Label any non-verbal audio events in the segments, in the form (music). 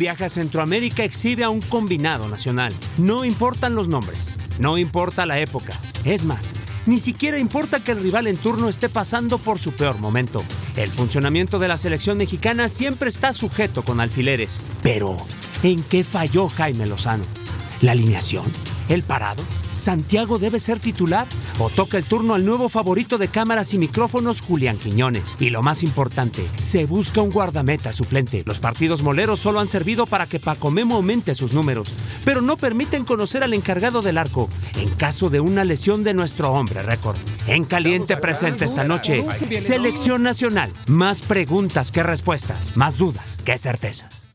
viaje a Centroamérica exhibe a un combinado nacional. No importan los nombres, no importa la época. Es más, ni siquiera importa que el rival en turno esté pasando por su peor momento. El funcionamiento de la selección mexicana siempre está sujeto con alfileres. Pero, ¿en qué falló Jaime Lozano? ¿La alineación? ¿El parado? ¿Santiago debe ser titular? ¿O toca el turno al nuevo favorito de cámaras y micrófonos, Julián Quiñones? Y lo más importante, se busca un guardameta suplente. Los partidos moleros solo han servido para que Paco Memo aumente sus números, pero no permiten conocer al encargado del arco en caso de una lesión de nuestro hombre récord. En caliente presente esta noche, Selección Nacional. Más preguntas que respuestas, más dudas que certezas.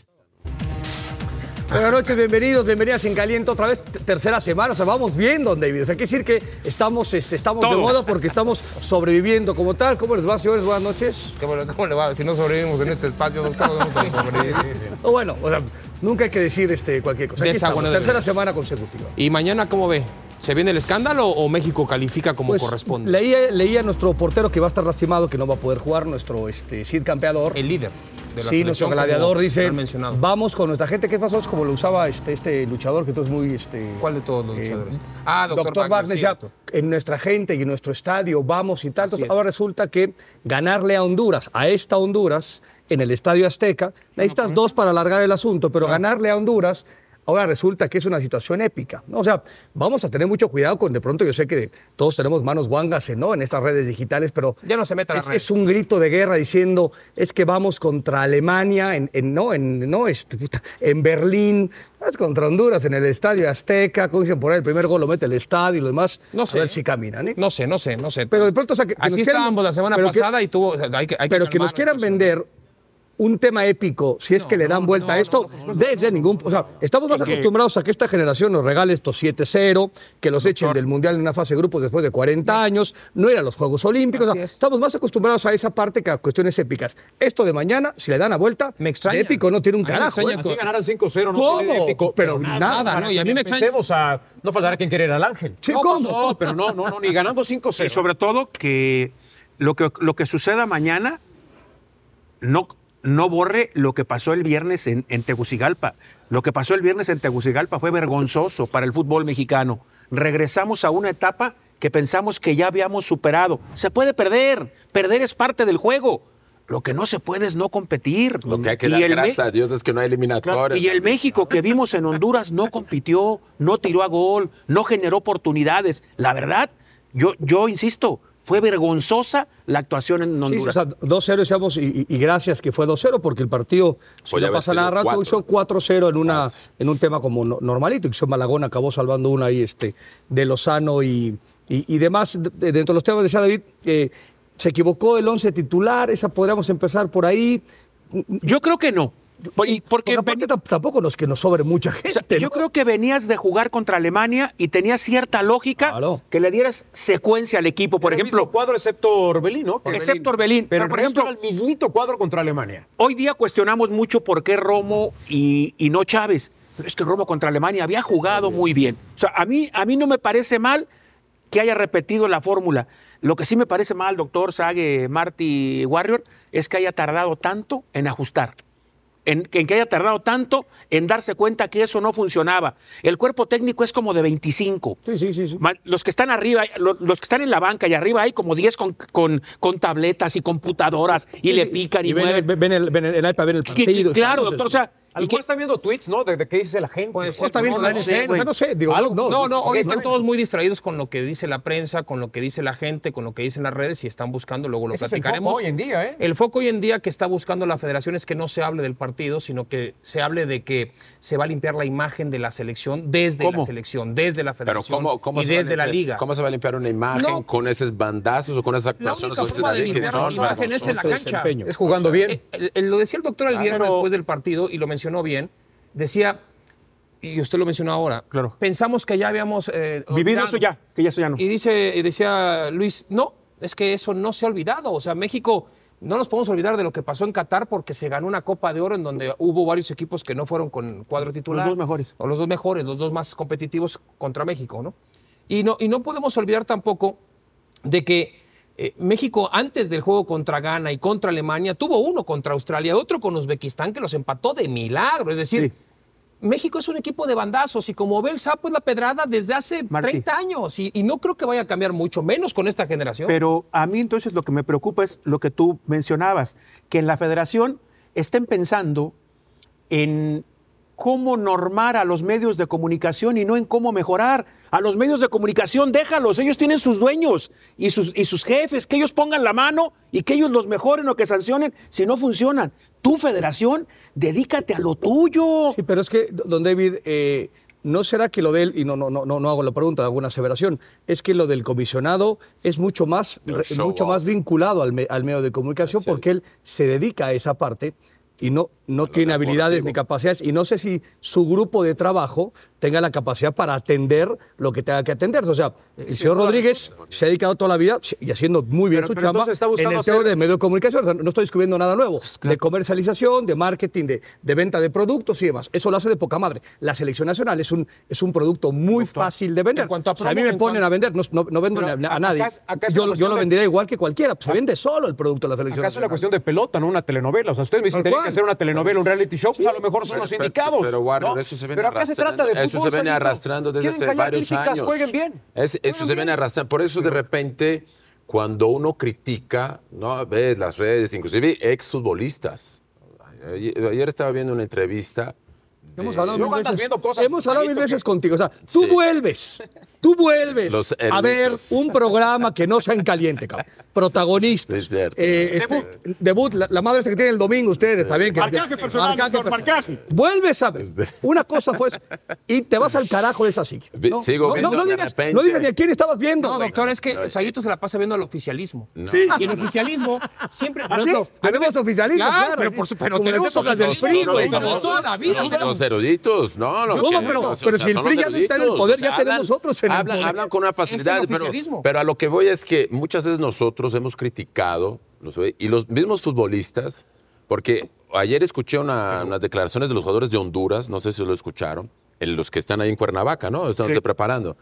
Buenas noches, bienvenidos, bienvenidas en Caliente otra vez, tercera semana, o sea, vamos viendo, David, o sea, quiere decir que estamos, este, estamos de moda porque estamos sobreviviendo como tal. ¿Cómo les va, señores? Buenas noches. ¿Cómo, le- cómo le va? Si no sobrevivimos en este espacio, doctor, vamos a sobrevivir. O bueno, o sea, nunca hay que decir este, cualquier cosa. Aquí estamos, tercera semana consecutiva. ¿Y mañana cómo ve? ¿Se viene el escándalo o México califica como Pues, corresponde? Leía, leía a nuestro portero que va a estar lastimado, que no va a poder jugar, nuestro este, Cid campeador. El líder de la Sí, nuestro gladiador dice, vamos con nuestra gente. ¿Qué pasó? Es como lo usaba este, este luchador, que tú es muy... Este, ¿Cuál de todos los eh, luchadores? ah, doctor, Doctor Wagner decía, en nuestra gente y en nuestro estadio vamos y es. ahora resulta que ganarle a Honduras, a esta Honduras, en el Estadio Azteca, necesitas dos para alargar el asunto, pero ganarle a Honduras, ahora resulta que es una situación épica. ¿no? O sea, vamos a tener mucho cuidado con, de pronto yo sé que todos tenemos manos guangas ¿no? en estas redes digitales, pero Ya no se meta a las es, es un grito de guerra diciendo es que vamos contra Alemania en, en- no en no en Berlín es contra Honduras en el Estadio Azteca como dicen por ahí el primer gol lo mete el estadio y lo demás No sé. a ver si caminan ¿eh? No sé, no sé, no sé. pero de pronto o sea, que, que Así nos quieran- estábamos la semana que- pasada y tuvo. o sea, hay que, hay pero que nos quieran vender un tema épico, si es que le dan no, vuelta no, a esto, desde ningún. O sea, estamos más acostumbrados a que esta generación nos regale estos 7-0, que los echen del Mundial en una fase de grupos después de 40 años, no eran los Juegos Olímpicos. o sea, Así es. estamos más acostumbrados a esa parte que a cuestiones épicas. Esto de mañana, si le dan a vuelta, Me extraña. de épico no tiene un mí me carajo. extraña ¿eh? Así ganaran 5-0, no ¿Cómo? tiene épico. Pero nada, nada, ¿no? Y a mí me extraña. A no faltará quien quiere ir al ángel. Sí, no, ¿cómo? pues no, pero no, no, no, ni ganando 5-0. Y sobre todo que lo que, lo que suceda mañana no, no borre lo que pasó el viernes en, en Tegucigalpa. Lo que pasó el viernes en Tegucigalpa fue vergonzoso para el fútbol mexicano. Regresamos a una etapa que pensamos que ya habíamos superado. Se puede perder, perder es parte del juego. Lo que no se puede es no competir. Lo que hay que Y dar el gracias a Dios es que no hay eliminatorias. y el México que vimos en Honduras no compitió, no tiró a gol, no generó oportunidades. La verdad, yo, yo insisto, fue vergonzosa la actuación en Sí, o Honduras. sea, 2-0 decíamos, y, y- gracias que fue 2-0, porque el partido, si Podía no pasa nada rato, cuatro. hizo 4-0 en, una, en un tema como no- normalito, que Malagón acabó salvando una ahí este, de Lozano y, y, y demás. De- de- dentro de los temas, decía David, eh, se equivocó el 11 titular, esa podríamos empezar por ahí. yo creo que no. Y porque Porque aparte tam- tampoco nos que nos sobre mucha o gente. yo creo que venías de jugar contra Alemania y tenías cierta lógica Claro. que le dieras secuencia al equipo. Por Era el ejemplo, mismo cuadro excepto Orbelín, ¿no? Que- Excepto Orbelín. Pero, Pero, por ejemplo, ejemplo- era el mismito cuadro contra Alemania. Hoy día cuestionamos mucho por qué Romo y, y no Chávez. Pero es que Romo contra Alemania había jugado muy bien. O sea, a mí, a mí no me parece mal que haya repetido la fórmula. Lo que sí me parece mal, doctor Sage, Marty Warrior, es que haya tardado tanto en ajustar. En, en que haya tardado tanto en darse cuenta que eso no funcionaba. El cuerpo técnico es como de 25. Sí, sí, sí. Los que están arriba, lo- los, que están en la banca y arriba hay como 10 con, con, con tabletas y computadoras y le pican y, Y ven, el, mueven. ven el, ven el- iPad, ven el partido. claro, doctor. O sea, A y lo mejor están viendo tweets, ¿no? De, de qué dice la gente. Ser, está viendo no, la no sé, o sea, güey. no sé, digo, Algo- no, No, no, hoy están no. todos muy distraídos con lo que dice la prensa, con lo que dice la gente, con lo que dicen las redes y están buscando, luego lo Ese es el platicaremos. foco hoy en día, ¿eh? El foco hoy en día que está buscando la federación es que no se hable del partido, sino que se hable de que se va a limpiar la imagen de la selección desde ¿Cómo? la selección, desde la Pero federación ¿cómo, cómo y desde la liga. ¿Cómo se va a limpiar una imagen No. con esos bandazos o con esas La actuaciones? única o ese forma de limpiar la imagen es en la cancha. Es jugando bien. Eh, el- lo decía el doctor el viernes pero- después del partido y lo mencionó bien. Decía, y usted lo mencionó ahora, Claro. pensamos que ya habíamos... eh, Vivido eso ya, que ya eso ya no. Y dice, y decía Luis, no, es que eso no se ha olvidado. O sea, México, no nos podemos olvidar de lo que pasó en Qatar porque se ganó una Copa de Oro en donde hubo varios equipos que no fueron con cuadro titular. dos mejores. O los dos mejores, los dos más competitivos contra México, ¿no? Y no, y no podemos olvidar tampoco de que eh, México antes del juego contra Ghana y contra Alemania tuvo uno contra Australia, otro con Uzbekistán que los empató de milagro. Es decir, México es un equipo de bandazos y como ve el sapo es la pedrada desde hace Martí. 30 años y, y no creo que vaya a cambiar mucho, menos con esta generación. Pero a mí entonces lo que me preocupa es lo que tú mencionabas, que en la federación estén pensando en cómo normar a los medios de comunicación y no en cómo mejorar. A los medios de comunicación déjalos, ellos tienen sus dueños y sus, y sus jefes, que ellos pongan la mano y que ellos los mejoren o que sancionen si no funcionan. Tu federación, dedícate a lo tuyo. Sí, pero es que, don David, eh, ¿no será que lo de él, y no, no, no, no no hago la pregunta, hago una aseveración, es que lo del comisionado es mucho más, mucho más vinculado al, me- al medio de comunicación porque él se dedica a esa parte y no, no tiene habilidades ni capacidades y no sé si su grupo de trabajo tenga la capacidad para atender lo que tenga que atender. O sea, el señor Rodríguez se ha dedicado toda la vida y haciendo muy bien Pero- su pero chamba está en el hacer- de medio de comunicación. O sea, no estoy descubriendo nada nuevo. De comercialización, de marketing, de, de venta de productos y demás. Eso lo hace de poca madre. La selección nacional es un, es un producto muy fácil de vender. a O sea, a mí me en ponen a vender, no, no- no vendo Pero a, nadie. acá yo, lo de- vendería igual que cualquiera. Se vende solo el producto de la selección Acá es una nacional. cuestión de pelota, no una telenovela. O sea, ustedes me dicen. Que hacer una telenovela, un reality show, pues a lo mejor son los Pero- indicados. Pero, Warner, ¿no? eso se viene Pero acá se arrastrando. trata de Eso se viene arrastrando desde hace varios críticas, años. Jueguen bien. Es- eso se viene arrastrando. Por eso, de repente, cuando uno critica, ¿no? Ves las redes, inclusive exfutbolistas. Ayer, ayer estaba viendo una entrevista. Hemos hablado Luego mil veces, viendo cosas, hemos hablado mil veces que- contigo. O sea, tú Sí. vuelves, (laughs) tú vuelves Los a ver un programa que no sea en caliente, cabrón. Protagonistas. Es cierto. Eh, este, debut, la, la madre esa que tiene el domingo ustedes, está bien. Que, Marcaje personal, doctor, personal. marcaje. Vuelves a ver. Una cosa fue eso, y te vas al carajo de esa así. Vi- sigo no, no, viendo no digas, no ni a quién estabas viendo. no, doctor, es que Sayito se la pasa viendo al oficialismo. Sí. Y el oficialismo siempre. ¿Ah, sí? Tenemos oficialismo, Claro, claro. pero, por su- pero tenemos épocas del oficialismo, PRI, güey, toda la vida. Los, eruditos, no, los Pero- pero si el PRI ya no está en el poder, ya tenemos otros en el hablan, poder. hablan con una facilidad, pero, pero a lo que voy es que muchas veces nosotros hemos criticado, y los mismos futbolistas, porque ayer escuché una- unas declaraciones de los jugadores de Honduras, no sé si lo escucharon, en los que están ahí en Cuernavaca, ¿no? Están preparando.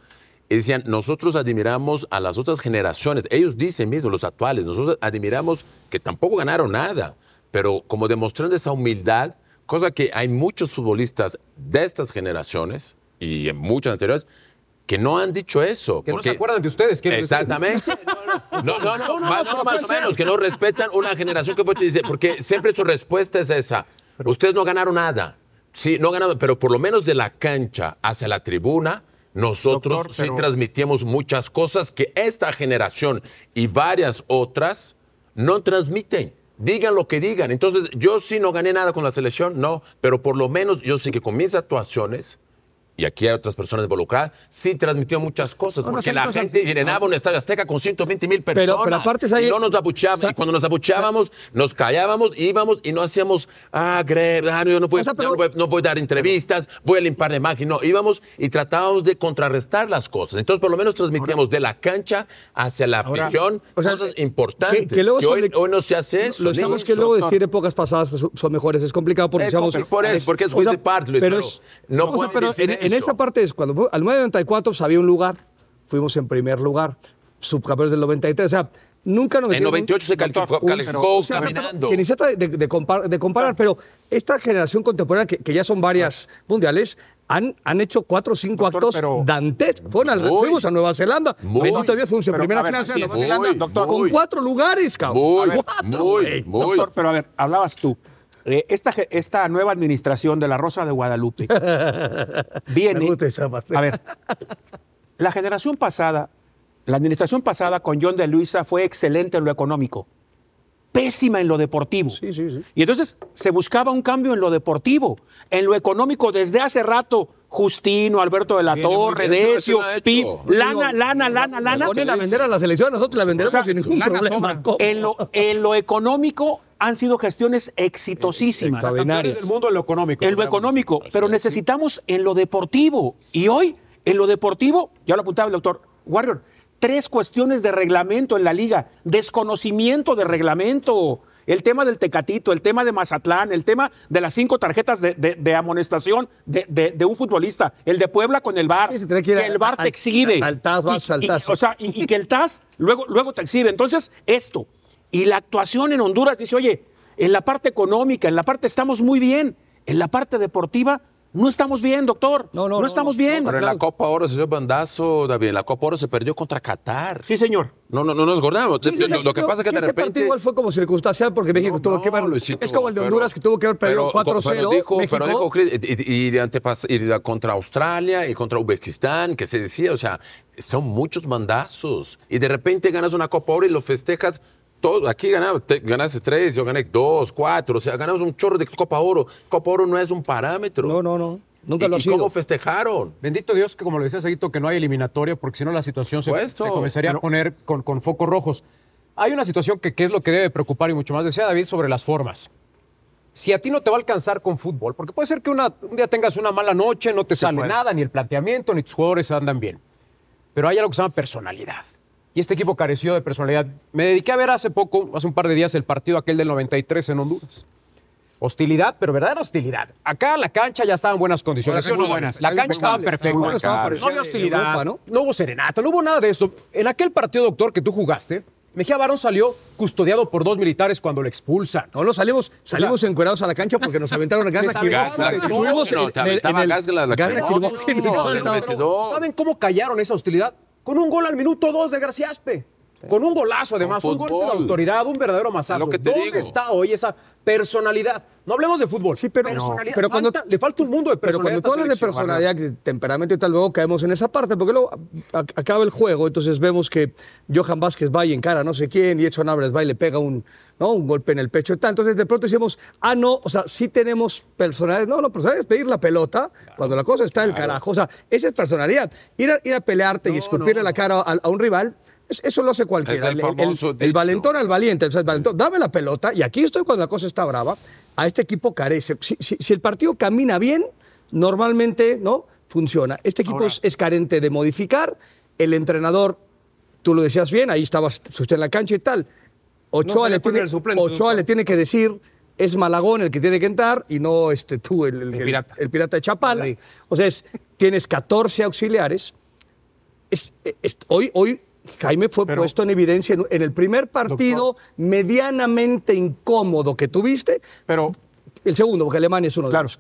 Y decían, nosotros admiramos a las otras generaciones, ellos dicen mismos, los actuales, nosotros admiramos que tampoco ganaron nada, pero como demostrando esa humildad, cosa que hay muchos futbolistas de estas generaciones y en muchas anteriores que no han dicho eso. Que no se acuerdan de ustedes. decir. Exactamente. (laughs) No, no, no, más, no, más o menos, que no respetan una generación que dice, porque siempre su respuesta es esa. Ustedes no ganaron nada. Sí, no ganaron, pero por lo menos de la cancha hacia la tribuna, nosotros Doctor, sí pero- transmitimos muchas cosas que esta generación y varias otras no transmiten. Digan lo que digan. Entonces, yo sí no gané nada con la selección, no, pero por lo menos yo sé que con mis actuaciones y aquí hay otras personas involucradas, sí transmitió muchas cosas, No, no, porque la cosas- gente llenaba un estadio azteca con 120 mil personas. pero aparte, Said- y no nos abucheaban. Sa- y cuando nos abucheábamos, nos callábamos, íbamos y no hacíamos, ah, Greg, ah, yo no O sea, pero- no, voy, no voy a dar entrevistas, voy a limpiar la imagen. No, íbamos y tratábamos de contrarrestar las cosas. Entonces, por lo menos transmitíamos de la cancha hacia la afición o sea, cosas importantes. que- que luego hoy, hoy no se hace eso. Lo sabemos que luego decir épocas pasadas pues, son mejores, es complicado porque Eh, seamos- pero por eso, es- porque es o sea, juicio de parte, Luis, pero es- no o sea, pero decir en, esa parte es cuando fue, al 94 pues, había un lugar, fuimos en primer lugar, subcampeones del 93, o sea, nunca nos En metieron- 98 se calificó, un- calificó caminando. Que ni se trata de, de compar- de comparar, pero esta generación contemporánea, que, que ya son varias mundiales, han, han hecho cuatro o cinco Doctor, actos pero- dantescos. Fueron al- Muy. fuimos a Nueva Zelanda. Muy. Bendito Dios, fuimos en primera ver, final es. Nueva Zelanda. Muy, doctor. Con muy. cuatro lugares, cabrón. Muy, Cuatro, muy, güey. muy. Doctor, pero a ver, hablabas tú. Eh, esta, esta nueva administración de la Rosa de Guadalupe (laughs) viene. Me gusta esa parte. A ver, la generación pasada, la administración pasada con John de Luisa fue excelente en lo económico, pésima en lo deportivo. Sí, sí, sí. Y entonces se buscaba un cambio en lo deportivo, en lo económico desde hace rato. Justino, Alberto de la Viene Torre, Decio, lo ha hecho. Pi, Digo, lana, lana, lana, lana. ponen a vender a la selección, nosotros la venderemos O sea, sin ningún lana problema. sobra. ¿Cómo? En lo, en lo económico han sido gestiones exitosísimas. Extraordinarias. Del mundo en lo económico. En lo económico, pero necesitamos en lo deportivo. Y hoy, en lo deportivo, ya lo apuntaba el doctor Warrior, tres cuestiones de reglamento en la liga, desconocimiento de reglamento. el tema del Tecatito, el tema de Mazatlán, el tema de las cinco tarjetas de, de- de amonestación de, de- de un futbolista, el de Puebla con el VAR, Sí, se tiene que ir el VAR al- te exhibe. al TAS, vas Y- al y- TAS. o sea, y, y que el TAS luego, luego te exhibe. Entonces, esto. Y la actuación en Honduras dice, oye, en la parte económica, en la parte estamos muy bien, en la parte deportiva no estamos bien, doctor. No, no, no, estamos no, bien. Pero en la Copa Oro se dio bandazo, David. En la Copa Oro se perdió contra Qatar. Sí, señor. No, no, no nos acordamos. Sí, sí, lo, lo que pasa es que de ese repente. partido igual fue como circunstancial porque México No, tuvo que ver. Es como el de pero- Honduras que tuvo que haber perdido pero- 4-0. Pero dijo, México, pero dijo Chris, y, y- y antepas- y contra Australia y contra Uzbekistán, que se decía, o sea, son muchos mandazos. Y de repente ganas una Copa Oro y lo festejas. Todo, aquí ganamos, te- ganaste tres, yo gané dos, cuatro, o sea, ganamos un chorro de Copa Oro. Copa Oro no es un parámetro. No, no, no. Nunca ¿Y, lo ha y sido. cómo festejaron? Bendito Dios que, como lo decía Seguito, que no hay eliminatoria, porque si no la situación se, comenzaría a poner con, con focos rojos. Hay una situación que, que es lo que debe preocupar y mucho más. Decía David sobre las formas. Si a ti no te va a alcanzar con fútbol, porque puede ser que una- un día tengas una mala noche, no te sale puede. nada, ni el planteamiento, ni tus jugadores andan bien. Pero hay algo que se llama personalidad. Y este equipo careció de personalidad. Me dediqué a ver hace poco, hace un par de días, el partido aquel del 93 en Honduras. Hostilidad, pero verdadera hostilidad. Acá la cancha ya estaba en buenas condiciones. Muy buenas. La cancha estaba perfecta. Estaba no había hostilidad, Europa, ¿no? ¿no? hubo serenata, no hubo nada de eso. En aquel partido, doctor, que tú jugaste, Mejía Barón salió custodiado por dos militares cuando lo expulsan. No, no salimos, salimos encuerados a la cancha porque nos aventaron (laughs) gas. Estuvimos aventaba gas todo en el. ¿Saben cómo callaron esa hostilidad? Con un gol al minuto dos de García Aspe. Con un golazo, además, un golpe de autoridad, un verdadero masazo. Lo que te ¿Dónde digo. está hoy esa personalidad? No hablemos de fútbol. Sí, pero- personalidad. pero cuando- Falta- le falta un mundo de Pero personalidad. cuando tú hablas de personalidad, de temperamento y tal, luego caemos en esa parte, porque luego acaba el juego, entonces vemos que Johan Vázquez va y encara a no sé quién, y Edson Álvarez va y le pega un, ¿no? un golpe en el pecho y tal. Entonces de pronto decimos, ah, no, o sea, sí tenemos personalidad. No, no, personalidad es pedir la pelota cuando la cosa está del carajo. O sea, esa es personalidad. Ir a, ir a pelearte y escupirle la cara a, a un rival. es- Eso lo hace cualquiera. El el valentón al valiente. O sea, el valentón, dame la pelota y aquí estoy cuando la cosa está brava. A este equipo carece. Si, si- si el partido camina bien, normalmente no funciona. Este equipo es, es carente de modificar. El entrenador, tú lo decías bien, ahí estabas usted en la cancha y tal. Ochoa, le, tiene, suplente, Ochoa le tiene que decir, es Malagón el que tiene que entrar y no este, tú, el, el- El pirata. el pirata de Chapala. O sea, es- tienes 14 auxiliares. Es- es- hoy, hoy Jaime fue puesto en evidencia en, en el primer partido medianamente incómodo que tuviste. Pero El segundo, porque Alemania es uno de Claro. ellos.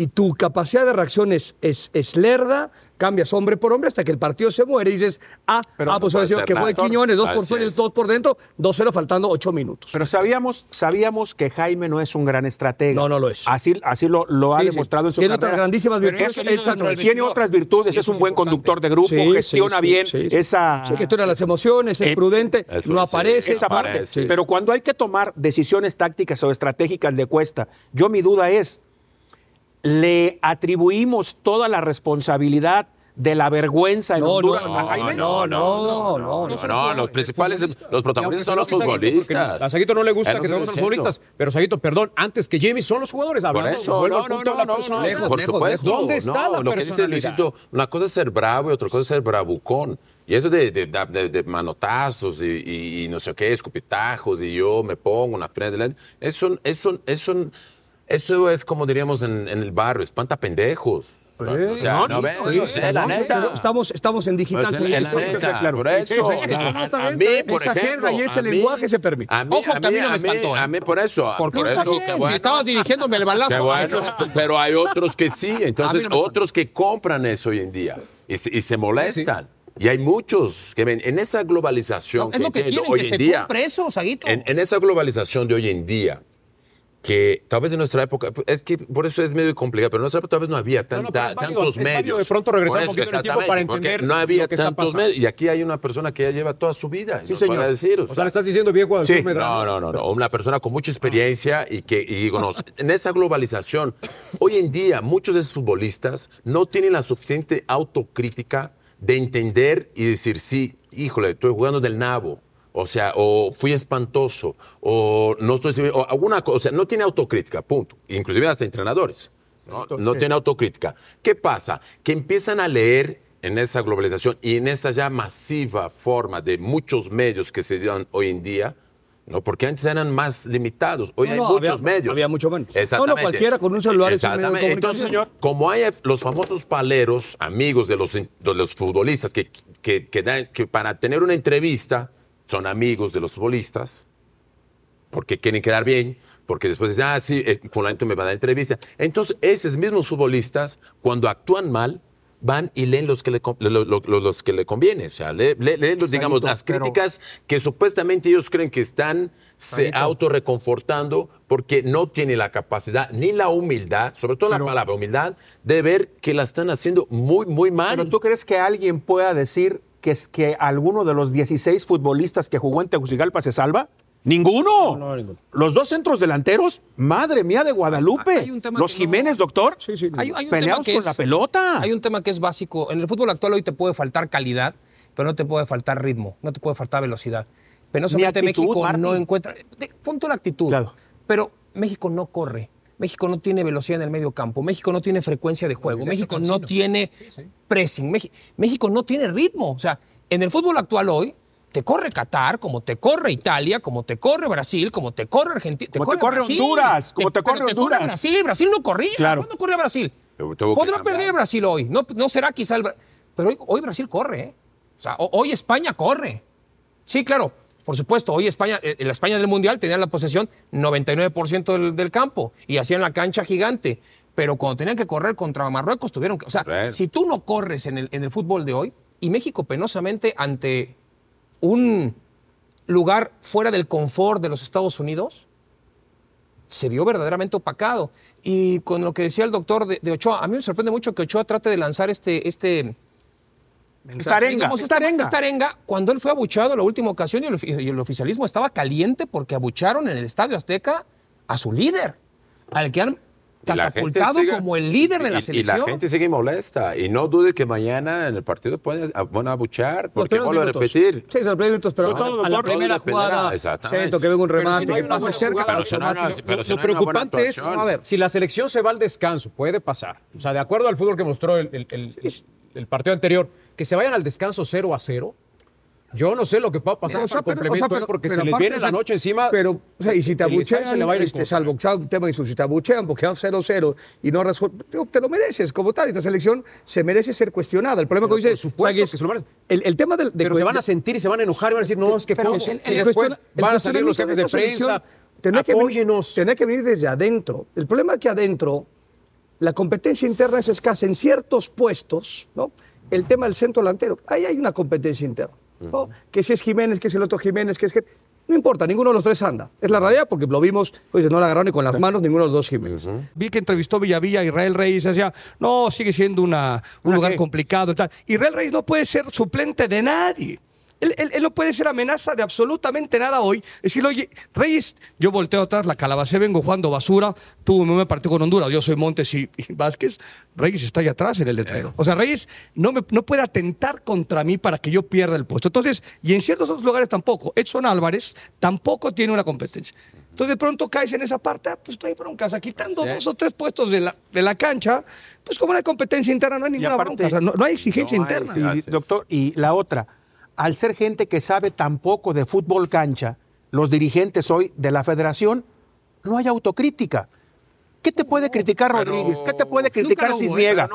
Y tu capacidad de reacción es, es, es lerda, cambias hombre por hombre hasta que el partido se muere y dices, ah, Pero ah no pues puede ahora sí, que fue. Quiñones, dos por fuera es. dos por dentro, 2-0 faltando ocho minutos. Pero sabíamos, sabíamos que Jaime no es un gran estratega. No, no lo es. Así, así lo, lo ha Sí, sí. demostrado en su Tiene carrera. otras grandísimas virtudes. no es. Tiene otras virtudes, es un es buen importante. conductor de grupo, gestiona sí, bien sí, sí. esa... Sí, gestiona las emociones, es Eh, prudente, eso no aparece. esa parte. sí. Pero cuando hay que tomar decisiones tácticas o estratégicas le cuesta. Yo mi duda es, ¿le atribuimos toda la responsabilidad de la vergüenza en No, Honduras no, a Jaime? no, no, no, no. No, los principales, los protagonistas son los futbolistas. A Saguito no le gusta que tengamos a los futbolistas, pero Saguito, perdón, antes que Jamie son los jugadores. Por eso, no, no, no, no, no, personalidad. por lejos, supuesto. ¿Dónde está no, la lo que dice? Luisito, una cosa es ser bravo y otra cosa es ser bravucón. Y eso de, de, de- de manotazos y, y- y no sé qué, escupitajos y yo me pongo una frente delante, eso, eso, eso, eso es como diríamos en, en el barrio, espanta pendejos. o sea, no, no, no, ven, sí, o sea, la No, neta. Estamos, estamos en digital. Pues, en la neta, claro. por eso, Sí, sí, a, no, está a bien, mí, por Esa ejemplo, y ese a mí- lenguaje se permite. A mí, Ojo, a mí no me espantó, ¿eh? A mí por eso, por está eso, bien, qué si bueno. estabas dirigiéndome el balazo. Bueno, pero hay otros que sí. Entonces, no otros que compran eso hoy en día y se, y se molestan. Y hay muchos que ven en esa globalización No, es lo que hoy que en día. en esa globalización de hoy en día, que tal vez en nuestra época, es que por eso es medio complicado, pero en nuestra época tal vez no había No, no, tanta- es válido, tantos válido medios. de pronto en el tiempo para entender No había lo que está tantos medios. Y aquí hay una persona que ya lleva toda su vida. nos señor. podrá decir, O sea, le estás diciendo viejo al Sí. no, no, no, no. Una persona con mucha experiencia y que y conoce. (laughs) En esa globalización, hoy en día muchos de esos futbolistas no tienen la suficiente autocrítica de entender y decir, sí, híjole, estoy jugando del nabo. O sea, o fui espantoso, o no estoy o alguna cosa, o sea, no tiene autocrítica, punto. Inclusive hasta entrenadores. No, no tiene autocrítica. ¿Qué pasa? Que empiezan a leer en esa globalización y en esa ya masiva forma de muchos medios que se dan hoy en día, ¿no? Porque antes eran más limitados. Hoy No, hay no, muchos había- medios. había mucho menos. No, no, Exactamente. cualquiera con un celular es un medio de Exactamente. comunicación. Entonces, como hay los famosos paleros, amigos de los, de los futbolistas, que, que, que dan- que para tener una entrevista son amigos de los futbolistas, porque quieren quedar bien, porque después dicen, ah, sí, fulanito me va a dar entrevista. Entonces, esos mismos futbolistas, cuando actúan mal, van y leen los que le, los que le conviene. O sea, lee- lee- leen, los, digamos, las críticas que supuestamente ellos creen que están se autorreconfortando porque no tiene la capacidad ni la humildad, sobre todo la palabra humildad, de ver que la están haciendo muy, muy mal. Pero tú crees que alguien pueda decir que, es- que alguno de los 16 futbolistas que jugó en Tegucigalpa se salva? ¡Ninguno! No, no, ninguno. Los dos centros delanteros, madre mía de Guadalupe. Hay un tema Los no- Jiménez, doctor. Sí, sí. Hay, hay un Peleados tema que con es- la pelota. Hay un tema que es básico. En el fútbol actual hoy te puede faltar calidad, pero no te puede faltar ritmo, no te puede faltar velocidad. Penosamente actitud, México Martín. no encuentra. De, punto la actitud. Claro. Pero México no corre. México no tiene velocidad en el medio campo. México no tiene frecuencia de juego. México no tiene pressing. México no tiene ritmo. O sea, en el fútbol actual hoy, te corre Qatar, como te corre Italia, como te corre Brasil, como te corre Argentina. Como te corre Honduras, como te corre pero Honduras. Brasil. Brasil no corría. Claro. ¿Cuándo corría Brasil? Podrá perder Brasil hoy. No, no será quizá el. Pero hoy, hoy Brasil corre. ¿eh? O sea, ho- hoy España corre. Sí, claro. Por supuesto, hoy España, eh, la España del Mundial tenía la posesión 99% del, del campo y hacían la cancha gigante. Pero cuando tenían que correr contra Marruecos, tuvieron que. O sea, si tú no corres en el, en el fútbol de hoy, y México penosamente ante un lugar fuera del confort de los Estados Unidos, se vio verdaderamente opacado. Y con lo que decía el doctor de, de Ochoa, a mí me sorprende mucho que Ochoa trate de lanzar este, este, Esta arenga, digamos, esta arenga. esta arenga, cuando él fue abuchado la última ocasión y el, ofi- y el oficialismo estaba caliente porque abucharon en el Estadio Azteca a su líder, al que han catapultado sigue- como el líder de la y- selección. Y la gente sigue molesta. Y no dude que mañana en el partido pueden, van a abuchar, Los porque vuelvo a repetir. Sí, los primeros minutos, pero todo, a la primera jugada, siento que venga un Pero remate, si no hay que una pase buena cerca. jugada, Pero si no hay una- automático. pero lo, si preocupante es, actuación. a ver. si la selección se va al descanso, puede pasar. O sea, de acuerdo al fútbol que mostró el, el- el- el- el partido anterior, que se vayan al descanso 0 a 0. Yo no sé lo que pueda pasar O sea, pero- complemento, o sea, pero- ¿eh? porque pero se les viene o la noche encima. Pero, o sea, y si te abuchean, se le va a ir este, salvo un tema de insulto, si te abuchean porque quedan 0-0 y no resuelven, te lo mereces como tal. Esta selección se merece ser cuestionada. El problema que dice, supuesto que se lo el, el tema del, de pero se van a sentir y se van a enojar y van a decir, no, es que Pero el- y el después van a salir los jefes de prensa. tendrá que tendrá que venir desde adentro. El problema es que adentro la competencia interna es escasa. En ciertos puestos, ¿no? El tema del centro delantero, ahí hay una competencia interna. ¿no? Que si es Jiménez, que si el otro Jiménez, que es que... No importa, ninguno de los tres anda. Es la realidad porque lo vimos, pues no la agarraron ni con las manos ninguno de los dos Jiménez. Vi que entrevistó Villavilla a Israel Reyes y decía, no, sigue siendo una, un ¿Una lugar qué? complicado y tal. Israel Reyes no puede ser suplente de nadie. Él, él- él no puede ser amenaza de absolutamente nada hoy. Decirle, oye, Reyes, yo volteo atrás, la calabacé, vengo jugando basura, tuve un partido con Honduras, yo soy Montes y, y Vázquez, Reyes está ahí atrás en el letrero. O sea, Reyes no, me, no puede atentar contra mí para que yo pierda el puesto. Entonces, y en ciertos otros lugares tampoco. Edson Álvarez tampoco tiene una competencia. Entonces, de pronto caes en esa parte, ah, pues no hay broncas. O sea, quitando dos o tres puestos de la, de la cancha, pues como no hay competencia interna, no hay ninguna aparte- bronca. O sea, no, no hay exigencia No hay, interna. sí. Doctor, y la otra, al ser gente que sabe tan poco de fútbol cancha, los dirigentes hoy de la federación, no hay autocrítica. ¿Qué te puede criticar pero- Rodríguez? ¿Qué te puede criticar Cisniega?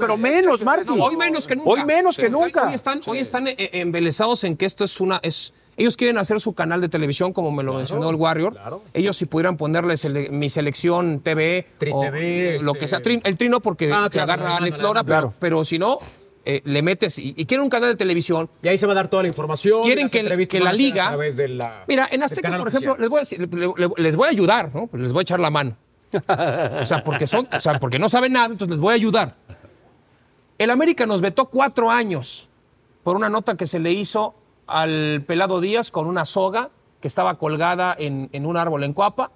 Pero menos, Es que- Marci. No, hoy menos que nunca. Hoy menos que nunca. Hoy están, hoy están eh, eh, embelesados en que esto es una. Es, ellos quieren hacer su canal de televisión, como me lo mencionó el Warrior. Ellos, si pudieran ponerle sele- mi selección TV, Tri o, TV, lo este- que sea. Trin- el trino, porque Ah, te claro, agarra claro, Alex claro, Lora, claro. pero, pero si no, eh, le metes. Y, y quieren un canal de televisión. Y ahí se va a dar toda la información. Quieren que, la liga. A través de la, mira, en Azteca, por ejemplo, les voy, a decir- le- le- les voy a ayudar, ¿no? Les voy a echar la mano. O sea, porque son, o sea, porque no saben nada, entonces les voy a ayudar. El América nos vetó cuatro años por una nota que se le hizo al Pelado Díaz con una soga que estaba colgada en, en un árbol en Coapa.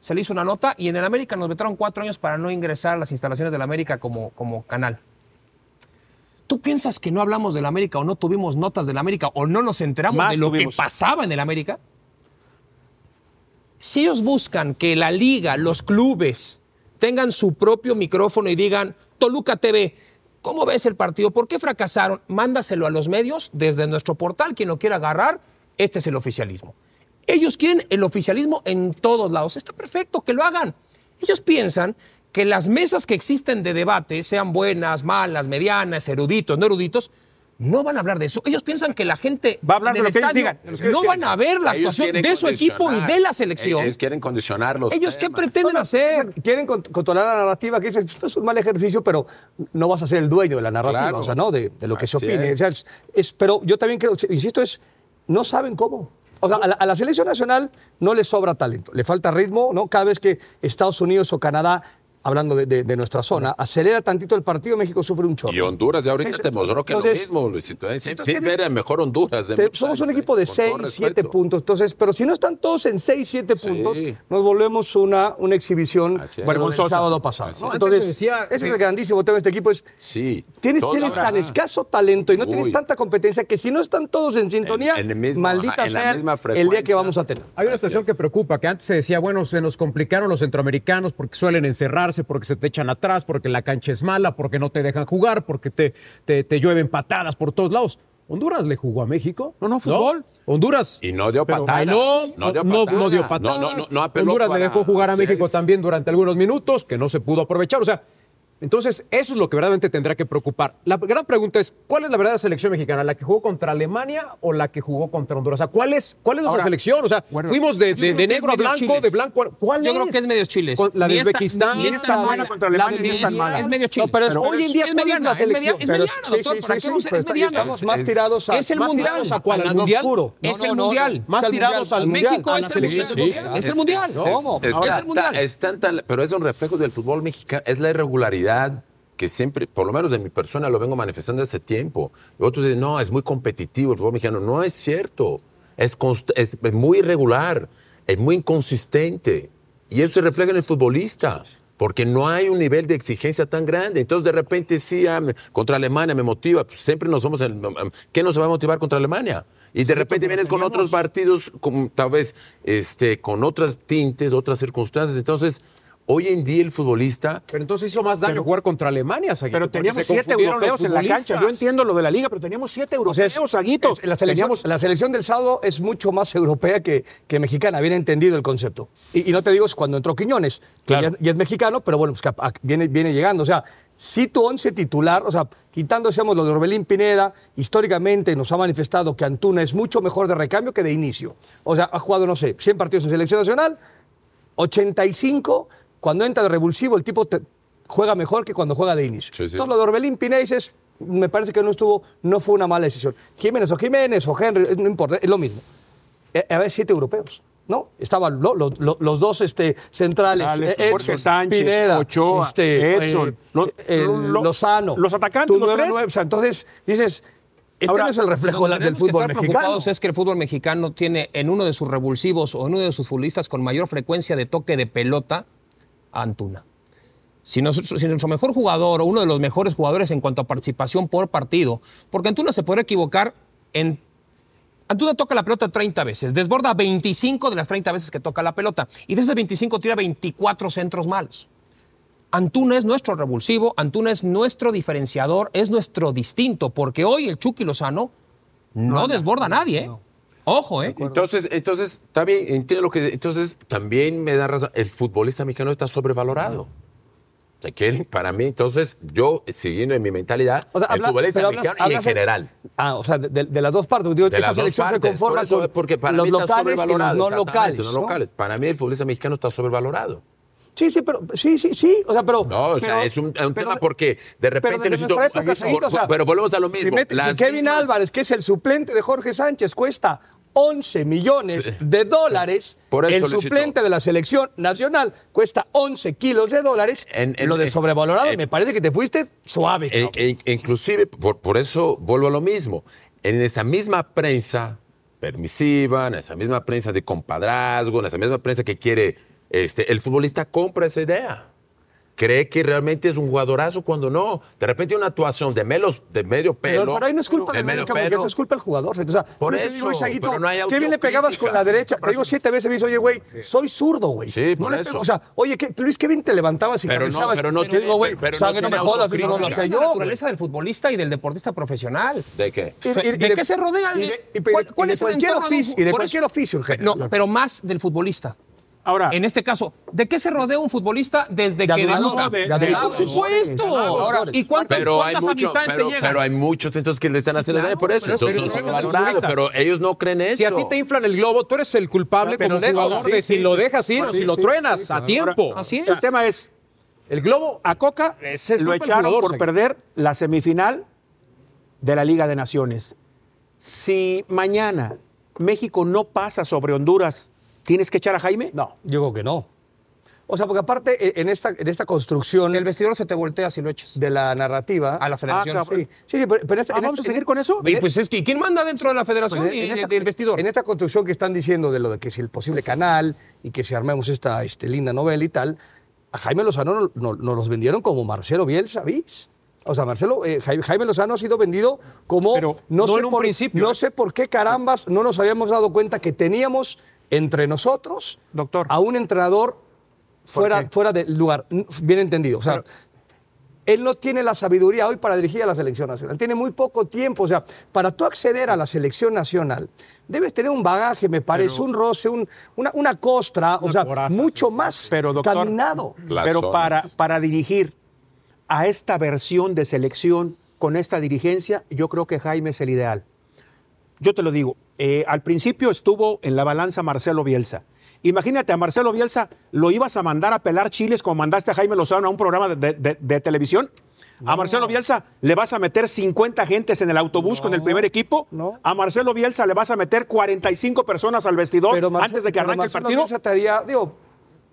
Se le hizo una nota y en el América nos vetaron cuatro años para no ingresar a las instalaciones del América como, como canal. ¿Tú piensas que no hablamos del América o no tuvimos notas del América o no nos enteramos Más de lo tuvimos. que pasaba en el América? Si ellos buscan que la liga, los clubes, tengan su propio micrófono y digan, Toluca TV, ¿cómo ves el partido? ¿Por qué fracasaron? Mándaselo a los medios desde nuestro portal, quien lo quiera agarrar, este es el oficialismo. Ellos quieren el oficialismo en todos lados. Está perfecto, que lo hagan. Ellos piensan que las mesas que existen de debate, sean buenas, malas, medianas, eruditos, no eruditos, no van a hablar de eso. Ellos piensan que la gente Va a hablar en de lo que digan, de que no van a ver la actuación de su equipo y de la selección. Ellos quieren condicionar los Ellos qué pretenden hacer. Quieren con- controlar la narrativa, que dices, esto es un mal ejercicio, pero no vas a ser el dueño de la narrativa, Claro. o sea, ¿no? De, de lo que se opine. es. O sea, es- es- pero yo también creo, insisto, es, no saben cómo. O sea, a la, a la selección nacional no le sobra talento, le falta ritmo, ¿no? Cada vez que Estados Unidos o Canadá, hablando de, de- de nuestra zona, acelera tantito el partido, México sufre un chorro. Y Honduras ya ahorita Sí, sí. te mostró que Entonces- es lo mismo, Luisito. ¿eh? Sie- Entonces, Siempre era mejor Honduras. de Te- somos un equipo ¿eh? de Con 6, todo 7 respeto. puntos. Entonces, pero si no están todos en 6, 7 Sí. puntos, nos volvemos una, una exhibición como el Vergonzosa. sábado pasado. Así ¿no? es. Entonces, decía- ese es el grandísimo tema de este equipo. Es, Sí. tienes tienes tan escaso talento y no tienes tanta competencia que si no están todos en sintonía, En- en el mismo- maldita ajá, en la sea misma el día que vamos a tener. Hay una situación que preocupa, que antes se decía, bueno, se nos complicaron los centroamericanos porque suelen encerrarse, porque se te echan atrás, porque la cancha es mala, porque no te dejan jugar, porque te, te, te llueven patadas por todos lados. Honduras le jugó a México. No, no, fútbol. Honduras. Y no dio patadas. No dio no, patadas. no dio No, patadas. no, no, no apeló Honduras le dejó jugar a México también durante algunos minutos, que no se pudo aprovechar. O sea, entonces eso es lo que verdaderamente tendrá que preocupar. La gran pregunta es, ¿cuál es la verdadera selección mexicana? ¿La que jugó contra Alemania o la que jugó contra Honduras? O sea, ¿cuál es, cuál es nuestra selección? O sea, bueno, fuimos de, yo es negro a blanco, chiles. de blanco a... ¿Cuál Yo es? creo que es medio chiles. La de Uzbekistán. ni esta tan mala. contra Alemania, La ni es tan mala. Es medio chiles. No, pero es- hoy en día, es ¿cuál es mediana, la es media- selección? es Pero mediana, sí, doctor. sí, ¿Para sí, qué pero es mediano. estamos Es- más es- tirados a... Es el mundial. a cuál, al mundial. Es el mundial. Más tirados al México es la el mundial. Es el mundial. ¿Cómo? Es, es- es el mundial. es pero es un reflejo del fútbol mexicano, es la irregularidad que siempre, por lo menos de mi persona, lo vengo manifestando hace tiempo. Y otros dicen, no, es muy competitivo el fútbol mexicano. No es cierto. Es, const- es muy irregular, es muy inconsistente. Y eso se refleja en el futbolista. Porque no hay un nivel de exigencia tan grande. Entonces, de repente, sí, ah, me- contra Alemania me motiva. Pues siempre nos vamos. En, ¿Qué nos va a motivar contra Alemania? Y de repente vienes con otros partidos, con, tal vez este, con otras tintes, otras circunstancias. Entonces, hoy en día el futbolista Pero entonces hizo más daño jugar contra Alemania, Saguito, Pero teníamos siete europeos en la cancha. Yo entiendo lo de la liga, pero teníamos siete O sea, europeos, es- es- la, selección, Teníamos- la selección del sábado es mucho más europea que, que mexicana, bien entendido el concepto. Y, y no te digo es cuando entró Quiñones, que Claro. ya, ya es mexicano, pero bueno, pues que a- a- viene, viene llegando. O sea, si tu once titular, o sea, quitando, decíamos, lo de Orbelín Pineda, históricamente nos ha manifestado que Antuna es mucho mejor de recambio que de inicio. O sea, ha jugado, no sé, 100 partidos en selección nacional, 85, cuando entra de revulsivo, el tipo te- juega mejor que cuando juega de inicio. Sí, sí. Entonces, lo de Orbelín Pineda dices, me parece que no estuvo, no fue una mala decisión. Jiménez o Jiménez o Henry, es- no importa, es lo mismo. Eh, Había siete europeos, ¿no? Estaban lo- lo- lo- los dos este, centrales, Alex, eh, Jorge Edson, Sánchez, Pineda, Ochoa, este, Edson, eh, lo- el lo- Lozano. los atacantes, los nueve, tres. nueve, o sea, entonces dices, este Ahora, no es el reflejo Lo que del tenemos que fútbol estar mexicano. preocupados es que el fútbol mexicano tiene en uno de sus revulsivos o en uno de sus futbolistas con mayor frecuencia de toque de pelota a Antuna. Si, nosotros- si nuestro mejor jugador o uno de los mejores jugadores en cuanto a participación por partido, porque Antuna se puede equivocar en... Antuna toca la pelota 30 veces, desborda 25 de las 30 veces que toca la pelota y de esas 25 tira 24 centros malos. Antuna es nuestro revulsivo, Antuna es nuestro diferenciador, es nuestro distinto, porque hoy el Chucky Lozano no, desborda a nadie. ¿eh? Ojo, ¿eh? Entonces, entonces, bien, entiendo lo que. Entonces, también me da razón. El futbolista mexicano está sobrevalorado. ¿Se quieren? Para mí, entonces, yo, siguiendo en mi mentalidad, O sea, el habla- futbolista pero hablas- mexicano y en general. Ah, o sea, de, de- de las dos partes. Digo, De las dos partes. se conforma por eso, con porque para los mí está locales y los sobrevalorado. no locales. no locales. Para mí, el futbolista mexicano está sobrevalorado. Sí, sí, pero sí, sí, sí. O sea, pero. No, o sea, pero- es un, es un pero- tema porque de pero repente desde necesito- por- o sea, pero volvemos a lo si mismo. mete- si las Kevin mismas- Álvarez, que es el suplente de Jorge Sánchez, cuesta 11 millones de dólares. Por el suplente de la selección nacional cuesta 11 kilos de dólares. En- en- lo de sobrevalorado, en- me parece que te fuiste suave. E- e- inclusive, por, por eso vuelvo a lo mismo. En esa misma prensa permisiva, en esa misma prensa de compadrazgo, en esa misma prensa que quiere, este, el futbolista compra esa idea. Cree que realmente es un jugadorazo cuando no. De repente una actuación de, melos, de medio pelo. Pero, pero ahí no es culpa de medio América, porque pelo. eso es culpa del jugador. O sea, Por te eso, digo, Isaguito, pero no hay qué bien le pegabas con la derecha. Te digo siete veces, me dice, oye, güey, soy zurdo, güey. Sí, No por le eso. pego. O sea, oye, ¿qué, Luis, qué bien te levantabas y Pero no, cabeceabas. pero no tiene- digo, güey, pero o sea, no que no me jodas, eso no lo Es yo. la naturaleza del futbolista y del deportista profesional. ¿De qué? ¿De qué se rodea? Y de, y de- ¿Cuál- es el entorno y de cualquier oficio. No, pero más del futbolista. Ahora, En este caso, ¿de qué se rodea un futbolista desde De que debuta? de admirador. Por supuesto. Ahora, ¿Y cuántas, Pero hay, cuántas mucho, amistades pero, te llegan? pero hay muchos entonces que le están haciendo claro, por eso. pero Entonces pero son valorados, pero- pero ellos no creen eso. Si a ti te inflan el globo, tú eres el culpable Pero como jugador sí, de sí, si lo dejas ir o Sí, si lo truenas sí, a tiempo. Así es. el tema es, El globo a Coca es lo echaron por perder la semifinal de la Liga de Naciones. Si mañana México no pasa sobre Honduras, ¿tienes que echar a Jaime? No, yo digo que no. O sea, porque aparte, eh, en esta, en esta construcción El vestidor se te voltea si lo echas. de la narrativa. A la federación. Ah, cabrón. Sí, sí, sí, pero, pero en esta- Ah, en ¿Vamos a seguir con eso? Y pues es que ¿quién manda dentro de la federación Pues en- y en esta- del vestidor? En esta construcción que están diciendo de lo de que si el posible canal y que si armemos esta este, linda novela y tal, a Jaime Lozano nos no, nos los vendieron como Marcelo Bielsa, ¿vís? O sea, Marcelo, eh, Jaime, Jaime Lozano ha sido vendido como. Pero no sé en un por, principio, No ¿eh? sé por qué carambas no nos habíamos dado cuenta que teníamos entre nosotros Doctor. a un entrenador fuera, fuera del lugar. Bien entendido. O sea, él no tiene la sabiduría hoy para dirigir a la selección nacional. Tiene muy poco tiempo. O sea, para tú acceder a la selección nacional, debes tener un bagaje, me parece, un roce, un- una, una costra, o sea, coraza, mucho más Pero, doctor, caminado. Pero para, para dirigir a esta versión de selección con esta dirigencia, yo creo que Jaime es el ideal. Yo te lo digo, eh, al principio estuvo en la balanza Marcelo Bielsa. Imagínate a Marcelo Bielsa, lo ibas a mandar a pelar chiles como mandaste a Jaime Lozano a un programa de, de- de televisión. A Marcelo Bielsa le vas a meter 50 gentes en el autobús con el primer equipo. no. A Marcelo Bielsa le vas a meter 45 personas al vestidor Marcelo- antes de que pero arranque el partido. Bielsa estaría, digo,